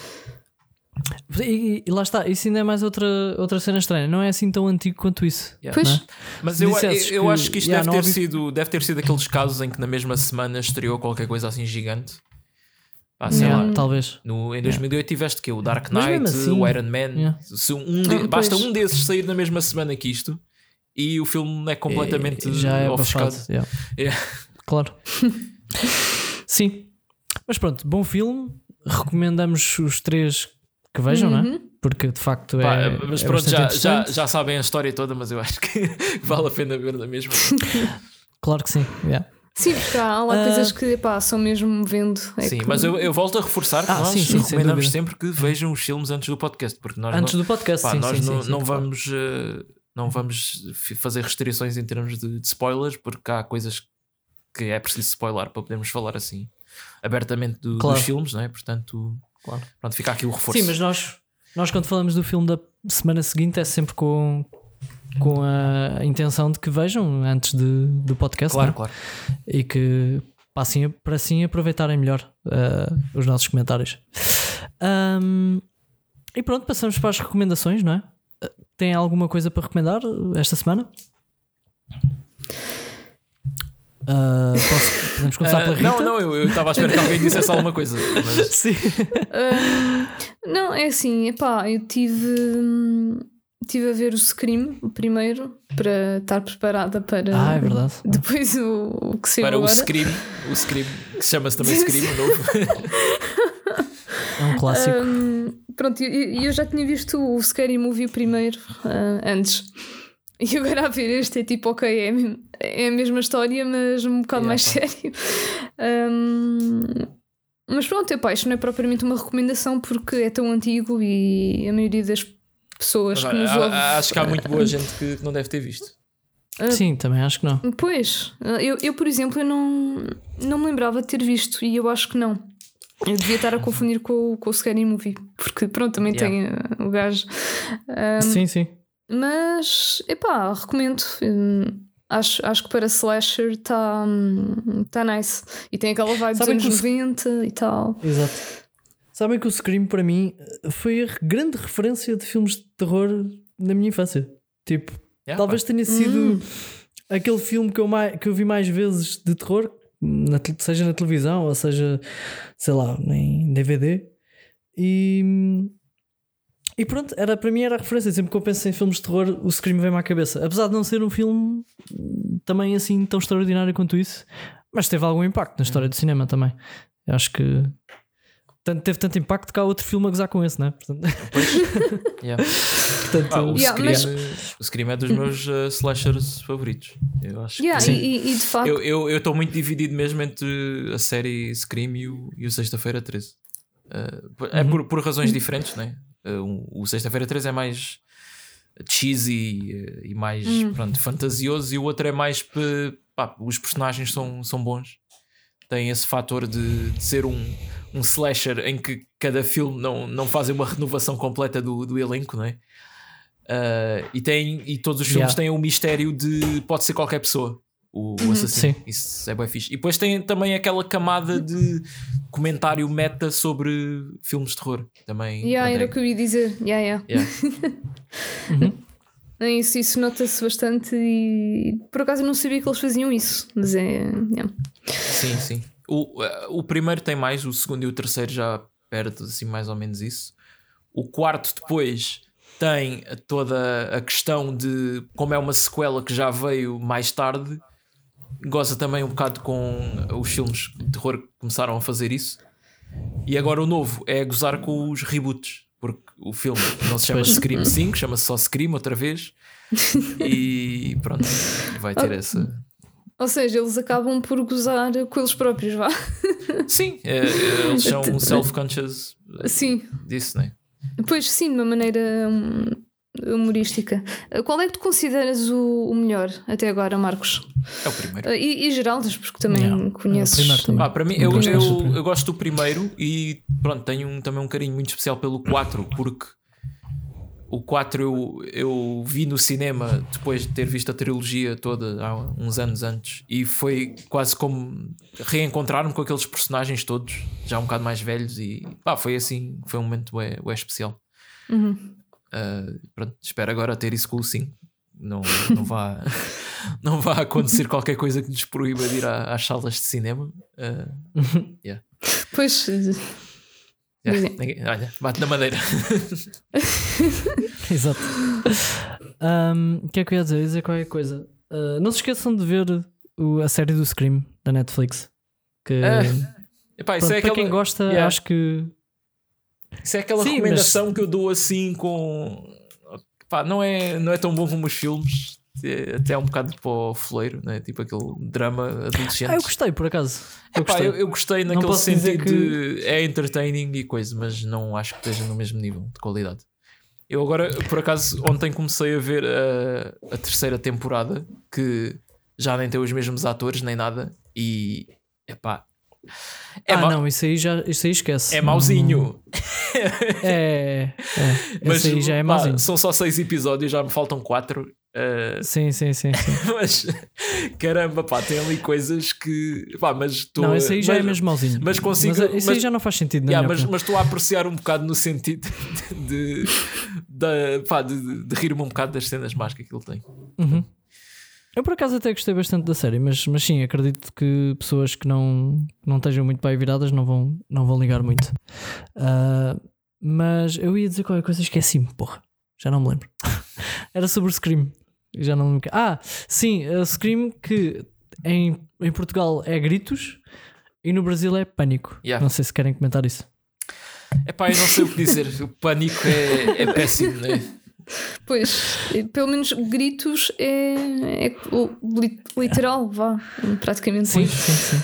E, e, lá está, isso ainda é mais outra, outra cena estranha. Não é assim tão antigo quanto isso. Yeah. Pois. É? Mas eu, eu, eu acho que isto yeah, deve, ter sido, deve ter sido aqueles casos em que na mesma semana estreou qualquer coisa assim gigante. Ah, sei yeah, lá. Talvez. No, em 2008 yeah. tiveste que o Dark Knight, assim, o Iron Man. Yeah. Se um de, basta um desses sair na mesma semana que isto e o filme é completamente é, já é ofuscado. Yeah. Claro. Sim. Mas pronto, bom filme. Recomendamos os três que vejam, uhum. não é? Porque de facto é. Pá, mas é pronto, já, já, já sabem a história toda, mas eu acho que vale a pena ver da mesma. claro que sim. Yeah. Sim, porque há lá uh... coisas que pá, são mesmo vendo. É sim, que... mas eu, eu volto a reforçar que ah, nós sim, sim, recomendamos sempre que vejam os filmes antes do podcast. Porque nós antes não, do podcast, pá, sim, nós sim, não, sim, não vamos. Uh, não vamos fazer restrições em termos de, de, spoilers, porque há coisas que é preciso spoiler para podermos falar assim abertamente do, claro. dos filmes, não é? Portanto, claro. pronto, fica aqui o reforço. Sim, mas nós, nós quando falamos do filme da semana seguinte é sempre com, com a intenção de que vejam antes de, do podcast. Claro, claro. E que passem para assim aproveitarem melhor uh, os nossos comentários. Um, e pronto, passamos para as recomendações, não é? Tem alguma coisa para recomendar esta semana? Uh, posso, podemos começar uh, pela Rita? Não, não, eu estava à espera que alguém dissesse alguma coisa. Mas... Sim. Uh, não, é assim, epá, eu tive. Hum, Estive a ver o Scream, o primeiro, para estar preparada para. Ah, é verdade. Depois o, o que saiu Para agora. o Scream, o Scream, que chama-se também Scream, o novo. é um clássico. Um, pronto, e eu, eu, já tinha visto o Scary Movie primeiro, uh, antes. E agora a ver este é tipo, ok, é, é a mesma história, mas um bocado yeah, mais pá. sério. Um, mas pronto, epá, isto não é propriamente uma recomendação porque é tão antigo e a maioria das pessoas que nos ouvem. Acho que há muito boa gente que não deve ter visto. Uh, Sim, também acho que não. Pois, eu, eu por exemplo, eu não, não me lembrava de ter visto e eu acho que não. Eu devia estar a confundir com, com o Scary Movie, porque pronto, também yeah. tem uh, o gajo. Um, sim, sim. Mas, epá, recomendo. Acho, acho que para slasher está tá nice. E tem aquela vibe Sabem dos anos 90 e tal. Exato. Sabem que o Scream para mim foi a grande referência de filmes de terror na minha infância. Tipo, yeah, talvez tenha sido hum. aquele filme que eu, mais, que eu vi mais vezes de terror, na, seja na televisão ou seja, sei lá, em DVD. E, e pronto, era, para mim era a referência. Sempre que eu penso em filmes de terror, o Scream vem-me à cabeça. Apesar de não ser um filme também assim tão extraordinário quanto isso, mas teve algum impacto na história do cinema também. Eu acho que tanto, teve tanto impacto que há outro filme a gozar com esse, não é? Portanto, Pois. Yeah. portanto, Ah, o, Yeah, Scream, o Scream é dos meus uh, slashers favoritos. Eu acho Yeah, que. e, e- e de facto, Eu estou eu, estou muito dividido mesmo entre a série Scream e o, e o Sexta-feira 13. Uh, é por, por razões diferentes, né? Uh, o Sexta-feira 13 é mais cheesy uh, e mais pronto, fantasioso, e o outro é mais. pe- pá, os personagens são, são bons. Tem esse fator de, de ser um, um slasher em que cada filme não, não fazem uma renovação completa do, do elenco, não é? Uh, e, tem, e todos os filmes Yeah. têm o mistério de pode ser qualquer pessoa o, o assassino. Sim. Isso é bem fixe. E depois tem também aquela camada de comentário meta sobre filmes de terror. Também. yeah, era o que eu ia dizer. Yeah, yeah. yeah. É Isso, isso nota-se bastante e por acaso eu não sabia que eles faziam isso, mas é. yeah. Sim, sim. O, eh, o primeiro tem mais, o segundo e o terceiro já perde assim mais ou menos isso. O quarto depois tem toda a questão de como é uma sequela que já veio mais tarde, goza também um bocado com os filmes de terror que começaram a fazer isso. E agora o novo é gozar com os reboots, porque o filme não se chama. Scream 5, chama-se só Scream outra vez. E pronto, vai ter essa. Ou seja, eles acabam por gozar com eles próprios, vá. Sim, é, é, eles são self-conscious Sim, disso, né? pois sim, de uma maneira hum, humorística. Qual é que tu consideras o, o melhor até agora, Marcos? É o primeiro. Ah, E, e Geraldas, porque também Yeah, conheces. é o primeiro também. Ah, para mim, Eu eu, gosto mais do eu, primeiro. eu gosto do primeiro e pronto, tenho um- também um carinho muito especial pelo 4, porque o 4 eu, eu vi no cinema depois de ter visto a trilogia toda há uns anos antes e foi quase como reencontrar-me com aqueles personagens todos, já um bocado mais velhos, e pá, foi assim, foi um momento bué, bué especial. Uhum. Ah, pronto, espero agora ter isso com o 5. Não, não, vá, não vá acontecer qualquer coisa que nos proíba de ir à- às salas de cinema. Pois, yeah, Dizem. Olha, bate na madeira. Exato. Ahm, O que é que eu ia dizer? Eu ia dizer qualquer coisa. Ah, não se esqueçam de ver o- a série do Scream da Netflix. Que, Ah, Epá, pronto, é para aquela, quem gosta, yeah. acho que. isso é aquela Sim, recomendação que eu dou assim com. Pá, não, é, não é tão bom como os filmes. É- Até é um bocado para o foleiro, né? tipo aquele drama adolescente. Ah, eu gostei, por acaso. Eu Epá, gostei. eu, eu gostei naquele sentido de é entertaining e coisa, mas não acho que esteja no mesmo nível de qualidade. Eu agora, por acaso, ontem comecei a ver a, a terceira temporada, que já nem tem os mesmos atores nem nada, e epá, é, ah, ma- não, isso aí, já, isso aí esquece. é mauzinho. É, é. mas Esse aí já é pá, mauzinho. são só seis episódios, já me faltam quatro. eh, Sim, sim, sim. sim. mas caramba, pá, tem ali coisas que pá, mas estou não, esse aí já mas- é mesmo mauzinho. mas consigo- Mas, aí mas- já não faz sentido, Yeah, mas, estou a apreciar um bocado no sentido de, de, pá, de, de rir-me um bocado das cenas más que aquilo tem. Uhum. Eu por acaso até gostei bastante da série, mas, mas sim, acredito que pessoas que não, não estejam muito bem viradas não vão, não vão ligar muito. Ah, mas eu ia dizer qualquer coisa esqueci-me, porra. Já não me lembro. Era sobre o Scream. Já não me lembro. Ah, sim, a Scream que em, em Portugal é gritos e no Brasil é pânico. Yeah. Não sei se querem comentar isso. Epá, eu não sei o que dizer. O pânico é, é péssimo, né? Pois, pelo menos gritos é, é li- literal, vá, praticamente. Sim, sim, sim.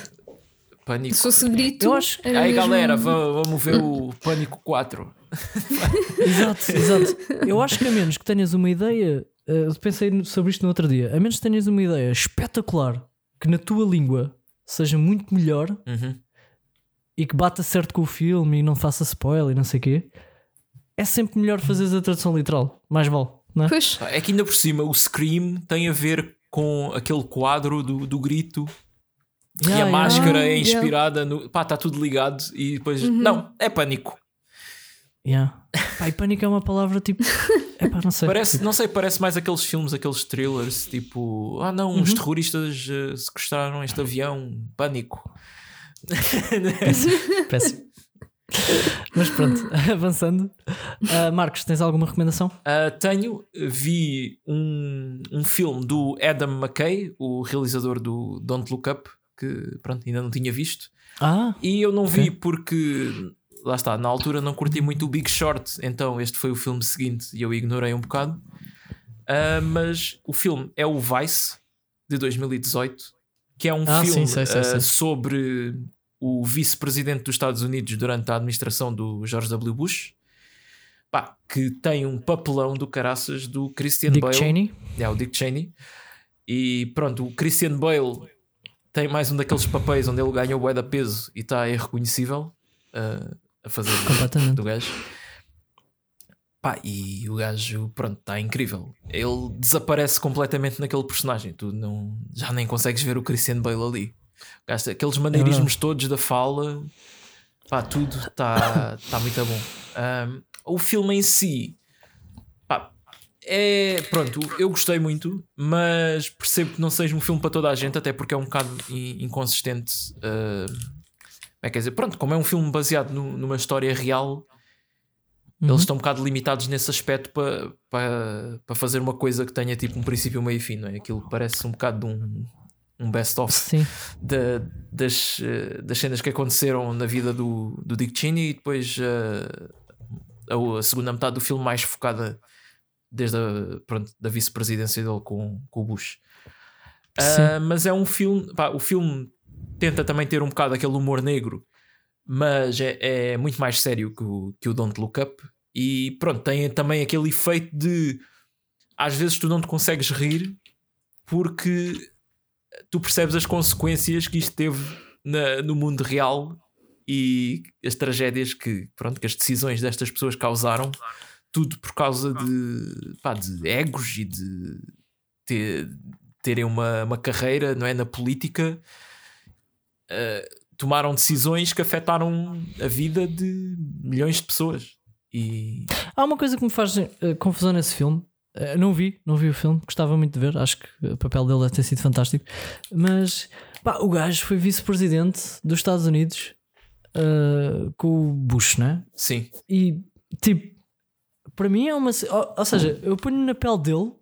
Pânico. Se fosse grito. Eu acho- era Aí mesmo- galera, va- vamos ver o Pânico 4. Exato, exato. Eu acho que a menos que tenhas uma ideia, eu pensei sobre isto no outro dia, a menos que tenhas uma ideia espetacular que na tua língua seja muito melhor Uhum. e que bata certo com o filme e não faça spoiler e não sei o quê, é sempre melhor fazeres a tradução literal. Mais vale, não é? Pois, É que ainda por cima o Scream tem a ver com aquele quadro do, do grito e Yeah, a yeah. máscara Ah, é yeah. inspirada no. Pá, está tudo ligado e depois. Não, é pânico. Yeah. Pá, e pânico é uma palavra tipo. É pá, não sei. Parece, não sei, parece mais aqueles filmes, aqueles thrillers, tipo, ah não, Uhum. os terroristas eh, sequestraram este avião, pânico. Péssimo. Mas pronto, avançando. Ah, Marcos, tens alguma recomendação? Ah, tenho, vi um, um filme do Adam McKay, o realizador do Don't Look Up, que pronto, ainda não tinha visto. Ah, E eu não Ok. vi porque lá está, na altura não curti muito o Big Short, então este foi o filme seguinte e eu ignorei um bocado. Uh, mas o filme é o Vice de 2018, que é um ah, filme sim, sei, sei, sei. sobre o vice-presidente dos Estados Unidos durante a administração do George W. Bush. Pá, que tem um papelão do caraças do Christian Dick Bale. Cheney. É, o Dick Cheney. E pronto, o Christian Bale tem mais um daqueles papéis onde ele ganha o da peso e está irreconhecível uh, a fazer do gajo. Pá, e o gajo, pronto, está incrível. Ele desaparece completamente naquele personagem. Tu não, já nem consegues ver o Christian Bale ali. Aqueles maneirismos é todos da fala, pá, tudo está tá muito bom. Um, o filme em si, pá, é pronto, eu gostei muito, mas percebo que não seja um filme para toda a gente, até porque é um bocado inconsistente. Uh, é quer dizer, pronto, como é um filme baseado no, numa história real, uhum. eles estão um bocado limitados nesse aspecto para, para, para fazer uma coisa que tenha tipo um princípio, meio e fim, não é? Aquilo parece um bocado de um, um best-of das, eh, das cenas que aconteceram na vida do, do Dick Cheney e depois uh, a, a, segunda metade do filme mais focada desde a pronto, da vice-presidência dele com, com o Bush. Uh, mas é um filme, pá, o filme tenta também ter um bocado aquele humor negro, mas é, é muito mais sério que o, que o Don't Look Up. E pronto, tem também aquele efeito de às vezes tu não te consegues rir porque tu percebes as consequências que isto teve na, no mundo real e as tragédias que, pronto, que as decisões destas pessoas causaram, tudo por causa de, pá, de egos e de ter, terem uma, uma carreira não é, na política. Uh, tomaram decisões que afetaram a vida de milhões de pessoas. E... Há uma coisa que me faz uh, confusão nesse filme. Uh, não vi, não vi o filme, gostava muito de ver. Acho que o papel dele deve ter sido fantástico. Mas pá, o gajo foi vice-presidente dos Estados Unidos uh, com o Bush, né? Sim. E tipo, para mim é uma. Ou, ou seja, eu ponho na pele dele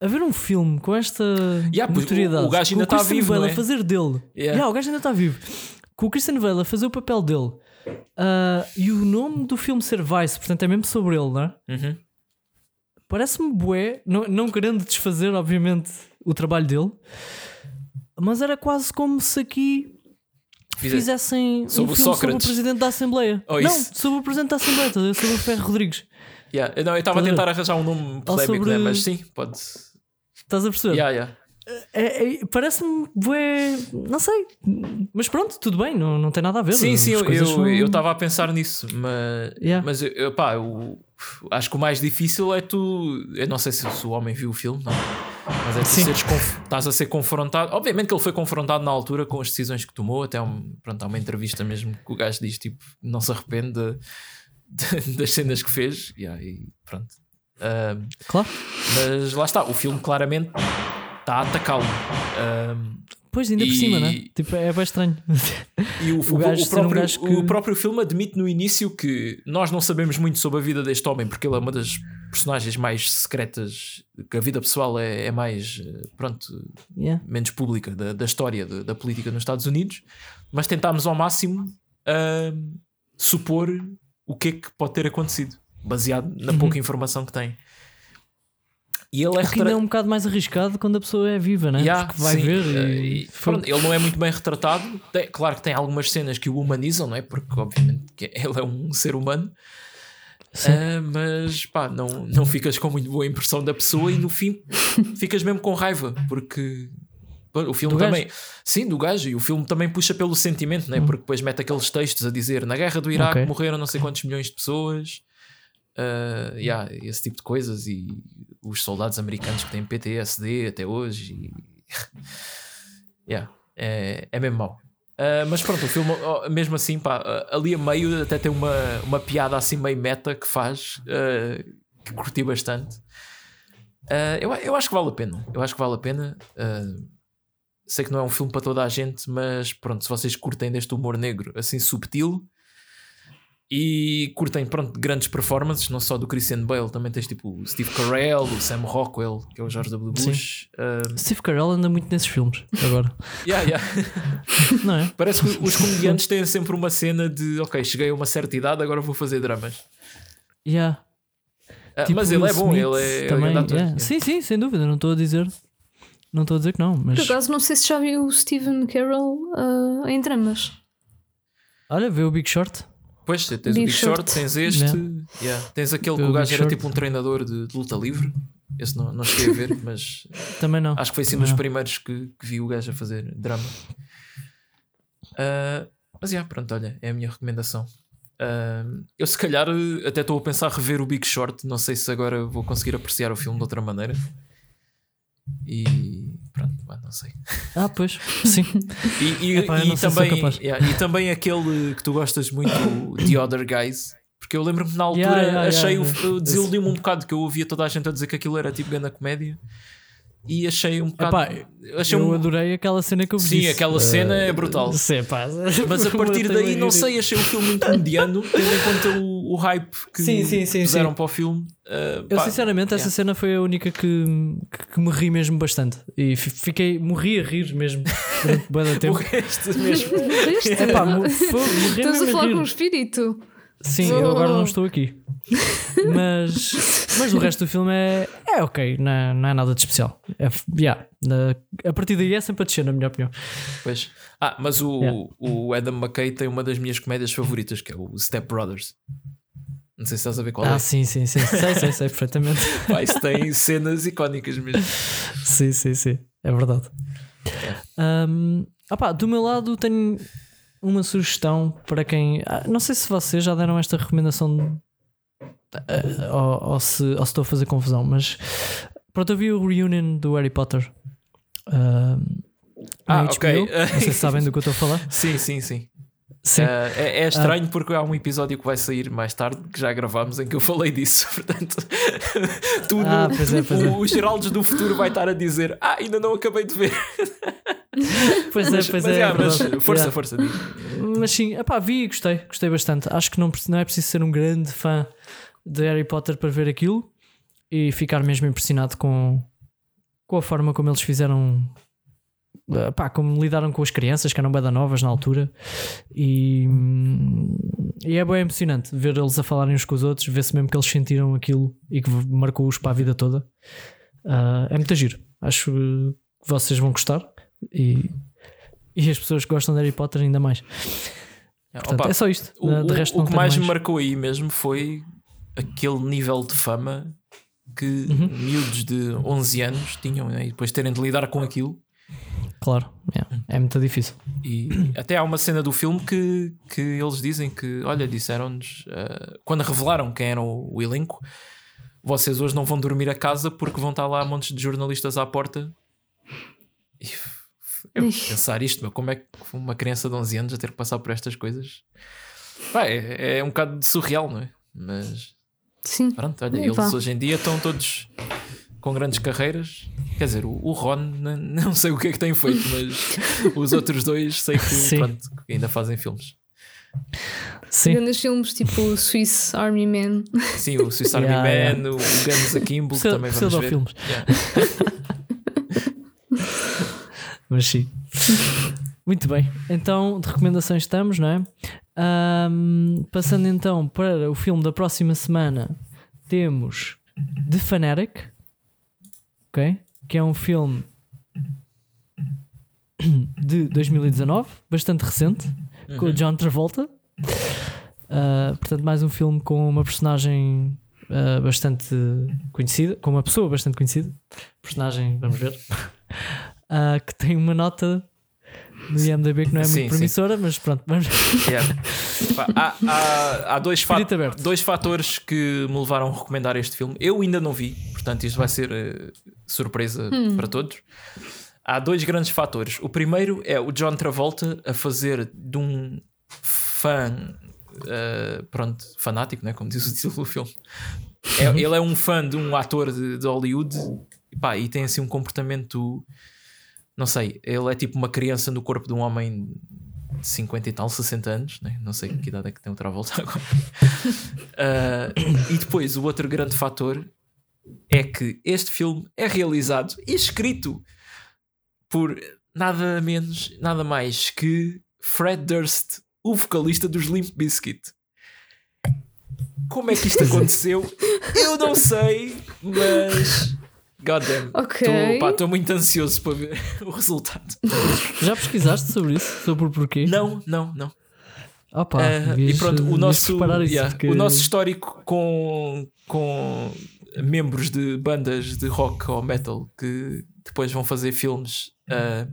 a ver um filme com esta yeah, notoriedade. O, o gajo ainda está vivo. Bale é? a fazer dele. Yeah. Yeah, o gajo ainda está vivo. Com o Christian Bale a fazer o papel dele. Uh, e o nome do filme ser Vice, portanto é mesmo sobre ele, não é? Uhum. Parece-me bué, não, não querendo desfazer, obviamente, o trabalho dele, mas era quase como se aqui fizessem sobre um filme sobre o presidente da Assembleia. Oh, não, sobre o presidente da Assembleia, sobre o Ferro Rodrigues. Yeah. Não, eu estava a tentar arranjar um nome polémico, sobre... né? mas sim, pode. Estás a perceber? Yeah, yeah. É, é, Parece-me bué, não sei, mas pronto, tudo bem, não, não tem nada a ver. Sim, sim, eu estava são... a pensar nisso, mas, yeah. mas eu, pá, eu, acho que o mais difícil é tu. Eu não sei se, se o homem viu o filme, não. Mas é tu seres estás a ser confrontado. Obviamente que ele foi confrontado na altura com as decisões que tomou. Até um, pronto, há uma entrevista mesmo que o gajo diz: tipo, não se arrepende de, de, das cenas que fez. Yeah, e pronto. Uh, claro. Mas lá está, o filme claramente está a atacá-lo. Uh, Pois, ainda e... por cima, né? Tipo, é bem estranho. E o, o, o, próprio, um que... o próprio filme admite no início que nós não sabemos muito sobre a vida deste homem, porque ele é uma das personagens mais secretas, que a vida pessoal é, é mais, pronto, yeah. menos pública da, da história da, da, política nos Estados Unidos, mas tentámos ao máximo uh, supor o que é que pode ter acontecido, baseado na uhum. pouca informação que tem. E ele é retra... é um bocado mais arriscado quando a pessoa é viva, né? Yeah, Porque vai sim. ver. E... e pronto, ele não é muito bem retratado. Tem, claro que tem algumas cenas que o humanizam, não é? Porque, obviamente, ele é um ser humano. Uh, mas pá, não, não ficas com muito boa impressão da pessoa e no fim ficas mesmo com raiva, porque o filme do também, gajo? sim, do gajo, e o filme também puxa pelo sentimento, né? porque depois mete aqueles textos a dizer na guerra do Iraque okay. morreram não sei quantos milhões de pessoas, uh, yeah, esse tipo de coisas, e os soldados americanos que têm PTSD até hoje. E... yeah, é, é mesmo mau. Uh, mas pronto, o filme, mesmo assim, pá, ali a meio até tem uma, uma piada assim meio meta que faz, uh, que curti bastante. Uh, eu, eu acho que vale a pena. Eu acho que vale a pena. sei que não é um filme para toda a gente, mas pronto, se vocês curtem deste humor negro assim subtil, E curtem, pronto, grandes performances, não só do Christian Bale, também tens tipo o Steve Carell, o Sam Rockwell, que é o George W. Bush. Uh... Steve Carell anda muito nesses filmes agora. yeah, yeah. não é? Parece que os comediantes têm sempre uma cena de ok, cheguei a uma certa idade, agora vou fazer dramas. Yeah. Uh, tipo mas ele é bom, Smith ele é, também, ele é ator, yeah. Sim, sim, sem dúvida, não estou a dizer. Não estou a dizer que não, mas. Por acaso, não sei se já viu o Stephen Carroll uh, em dramas. Olha, vê o Big Short. Pois, tens Big o Big Short, Short tens este, yeah. Tens aquele que o gajo era tipo um treinador de, de, luta livre. Esse não, não cheguei a ver, mas também não. Acho que foi assim um dos primeiros que, que, vi o gajo a fazer drama. Uh, mas yeah, pronto, olha, é a minha recomendação. Uh, eu se calhar até estou a pensar rever o Big Short. Não sei se agora vou conseguir apreciar o filme de outra maneira. E pronto, não sei. Ah, pois, sim. e, e, Epá, e também, yeah, e também aquele que tu gostas muito, The Other Guys. Porque eu lembro-me na altura yeah, yeah, achei o desiludiu-me um bocado que eu ouvia toda a gente a dizer que aquilo era tipo grande comédia e achei um bocado. Epá, achei eu um... adorei aquela cena que eu vi. Sim, aquela cena uh, é brutal. Sim, pá. Mas a partir daí, não sei, achei o filme muito mediano, tendo em conta o, o hype que sim, sim, sim, fizeram sim. para o filme. Uh, eu, pá, sinceramente, essa cena foi a única que, que, que, me ri mesmo bastante. E fiquei, morri a rir mesmo durante bem tempo. Morreste mesmo. Morreste? É pá, morri Estás a falar com um espírito. Sim, oh. eu agora não estou aqui. Mas, mas o resto do filme é, é ok, não é, não é nada de especial. É, yeah, a partir daí é sempre a descer, na minha opinião. Pois. Ah, mas o, yeah. o Adam McKay tem uma das minhas comédias favoritas, que é o Step Brothers. Não sei se estás a ver qual ah, é. Ah, sim, sim, sim. Sei, sei, sei perfeitamente. Isso tem cenas icónicas mesmo. Sim, sim, sim. É verdade. É. Um, opá, do meu lado tenho uma sugestão para quem. Ah, não sei se vocês já deram esta recomendação uh, ou, ou, se, ou se estou a fazer confusão, mas pronto, eu vi o reunion do Harry Potter. Uh, ah, HBO. ok. Não sei se sabem do que eu estou a falar. sim, sim, sim. Uh, é, é, estranho uh, porque há um episódio que vai sair mais tarde que já gravámos em que eu falei disso. Portanto, tu ah, no, é, o, é. o Geraldes do futuro vai estar a dizer: Ah, ainda não acabei de ver. Pois é, pois mas, é. mas força, força. Mas sim, epá, vi e gostei, gostei bastante. Acho que não, não é preciso ser um grande fã de Harry Potter para ver aquilo e ficar mesmo impressionado com, com a forma como eles fizeram pá, como lidaram com as crianças que eram bem novas na altura e, e é bem emocionante ver eles a falarem uns com os outros, ver-se mesmo que eles sentiram aquilo e que marcou-os para a vida toda. Uh, é muito giro. Acho que vocês vão gostar e, e as pessoas que gostam de Harry Potter ainda mais. Portanto, Opa, é só isto. O, de resto, o que mais, mais me marcou aí mesmo foi aquele nível de fama que uhum. miúdos de 11 anos tinham né? e depois terem de lidar com aquilo Claro, yeah. é muito difícil. E até há uma cena do filme que, que eles dizem que, olha, disseram-nos, uh, quando revelaram quem era o, o, elenco, vocês hoje não vão dormir a casa porque vão estar lá montes de jornalistas à porta. E eu pensar isto, meu, como é que uma criança de 11 anos a ter que passar por estas coisas? é, é um bocado surreal, não é? Mas Sim. pronto, olha, eles hoje em dia estão todos com grandes carreiras. Quer dizer, o, o Ron não sei o que é que tem feito, mas os outros dois sei que pronto, ainda fazem filmes. Sim. Grandes filmes tipo o Swiss Army Man. Sim, o Swiss Army yeah, Man, yeah. o Guns Akimbo, que também vamos ver. filmes. Yeah. mas sim. Muito bem, então de recomendações estamos, não é? Um, passando então para o filme da próxima semana, temos The Fanatic, ok? Que é um filme de 2019, bastante recente, uhum. com o John Travolta. Uh, portanto, mais um filme com uma personagem uh, bastante conhecida, com uma pessoa bastante conhecida. Personagem, vamos ver, uh, que tem uma nota no IMDB que não é sim, muito promissora, sim. mas pronto, vamos. Yeah. há, há, há dois, fa dois fatores que me levaram a recomendar este filme. Eu ainda não vi, portanto, isto vai ser uh, surpresa hum. para todos. Há dois grandes fatores. O primeiro é o John Travolta a fazer de um fã, uh, pronto, fanático, né? como diz o título do filme. É, ele é um fã de um ator de, de Hollywood e, pá, e tem assim um comportamento não sei, ele é tipo uma criança no corpo de um homem 50 e tal, 60 anos, né? não sei que idade é que tem o Travolta agora. uh, e depois o outro grande fator é que este filme é realizado e escrito por nada menos, nada mais que Fred Durst, o vocalista dos Limp Bizkit. Como é que isto aconteceu? Eu não sei, mas Goddamn. Estou muito ansioso para ver o resultado. Já pesquisaste sobre isso? Sobre o porquê? Não, não, não. Opa, uh, e pronto, o nosso, yeah, porque... o nosso histórico com, com membros de bandas de rock ou metal que depois vão fazer filmes uh,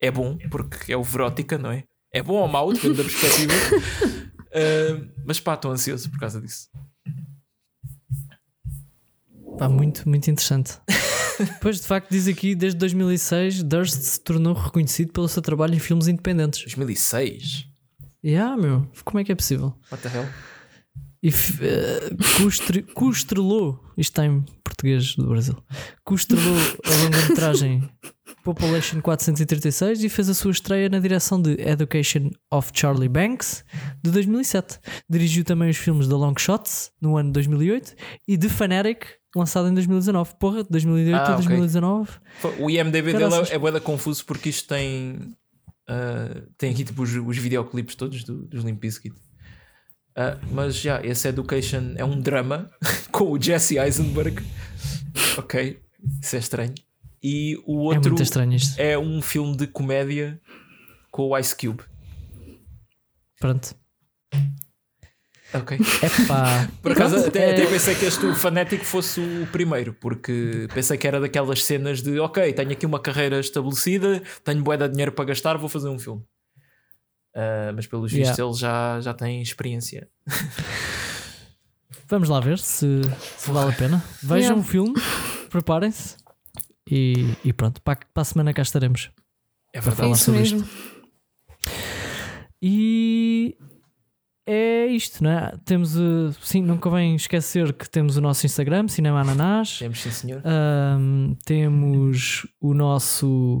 é bom, porque é o Verótica, não é? É bom ou mau, depende da perspectiva. uh, mas pá, estou ansioso por causa disso. Pá, muito, muito interessante. pois, de facto, diz aqui, desde 2006, Durst se tornou reconhecido pelo seu trabalho em filmes independentes. 2006? Yeah, meu. Como é que é possível? What the hell? E uh, costrelou, isto está em português do Brasil, costrelou a longa-metragem Population 436 e fez a sua estreia na direção de Education of Charlie Banks de 2007. Dirigiu também os filmes The Long Shots no ano 2008 e The Fanatic lançado em 2019. Porra, de 2008 ah, a 2019. Okay. O IMDB dele é, é boeda confuso porque isto tem. Uh, tem aqui tipo os, os videoclipes todos do, dos Limp Bizkit. Uh, mas já, yeah, esse Education é um drama com o Jesse Eisenberg. ok, isso é estranho. E o é outro é, é um filme de comédia com o Ice Cube. Pronto. Ok. Epá. Por acaso até, até, pensei que este fanático fosse o primeiro, porque pensei que era daquelas cenas de ok, tenho aqui uma carreira estabelecida, tenho bué de dinheiro para gastar, vou fazer um filme. Uh, mas pelos yeah. vistos ele já, já tem experiência. Vamos lá ver se, se vale a pena. Vejam yeah. o filme, preparem-se e, e, pronto, para, para a semana cá estaremos. É verdade. Para falar sobre mesmo. isto. E é isto, não é? Temos, uh, sim, não convém esquecer que temos o nosso Instagram, Cinema Ananás. Temos, sim, senhor. Um, temos o nosso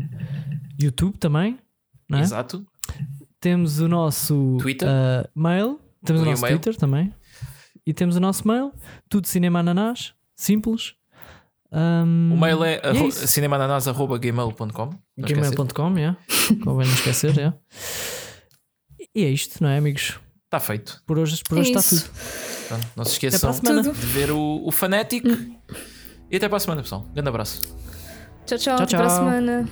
YouTube também, não é? Exato. Temos o nosso Twitter. Uh, mail, temos o, o nosso e-mail. Twitter também. E temos o nosso mail, tudo Cinema Ananás, simples. Um, o mail é, é cinemananás.gmail.com Gmail.com, yeah. convém não esquecer, yeah. E é isto, não é, amigos? Está feito. Por hoje, por hoje está tudo. Pronto, não se esqueçam de ver o, o Fanatic. Hum. E até para a semana, pessoal. Grande abraço. Tchau, tchau. tchau, tchau. Até para a semana.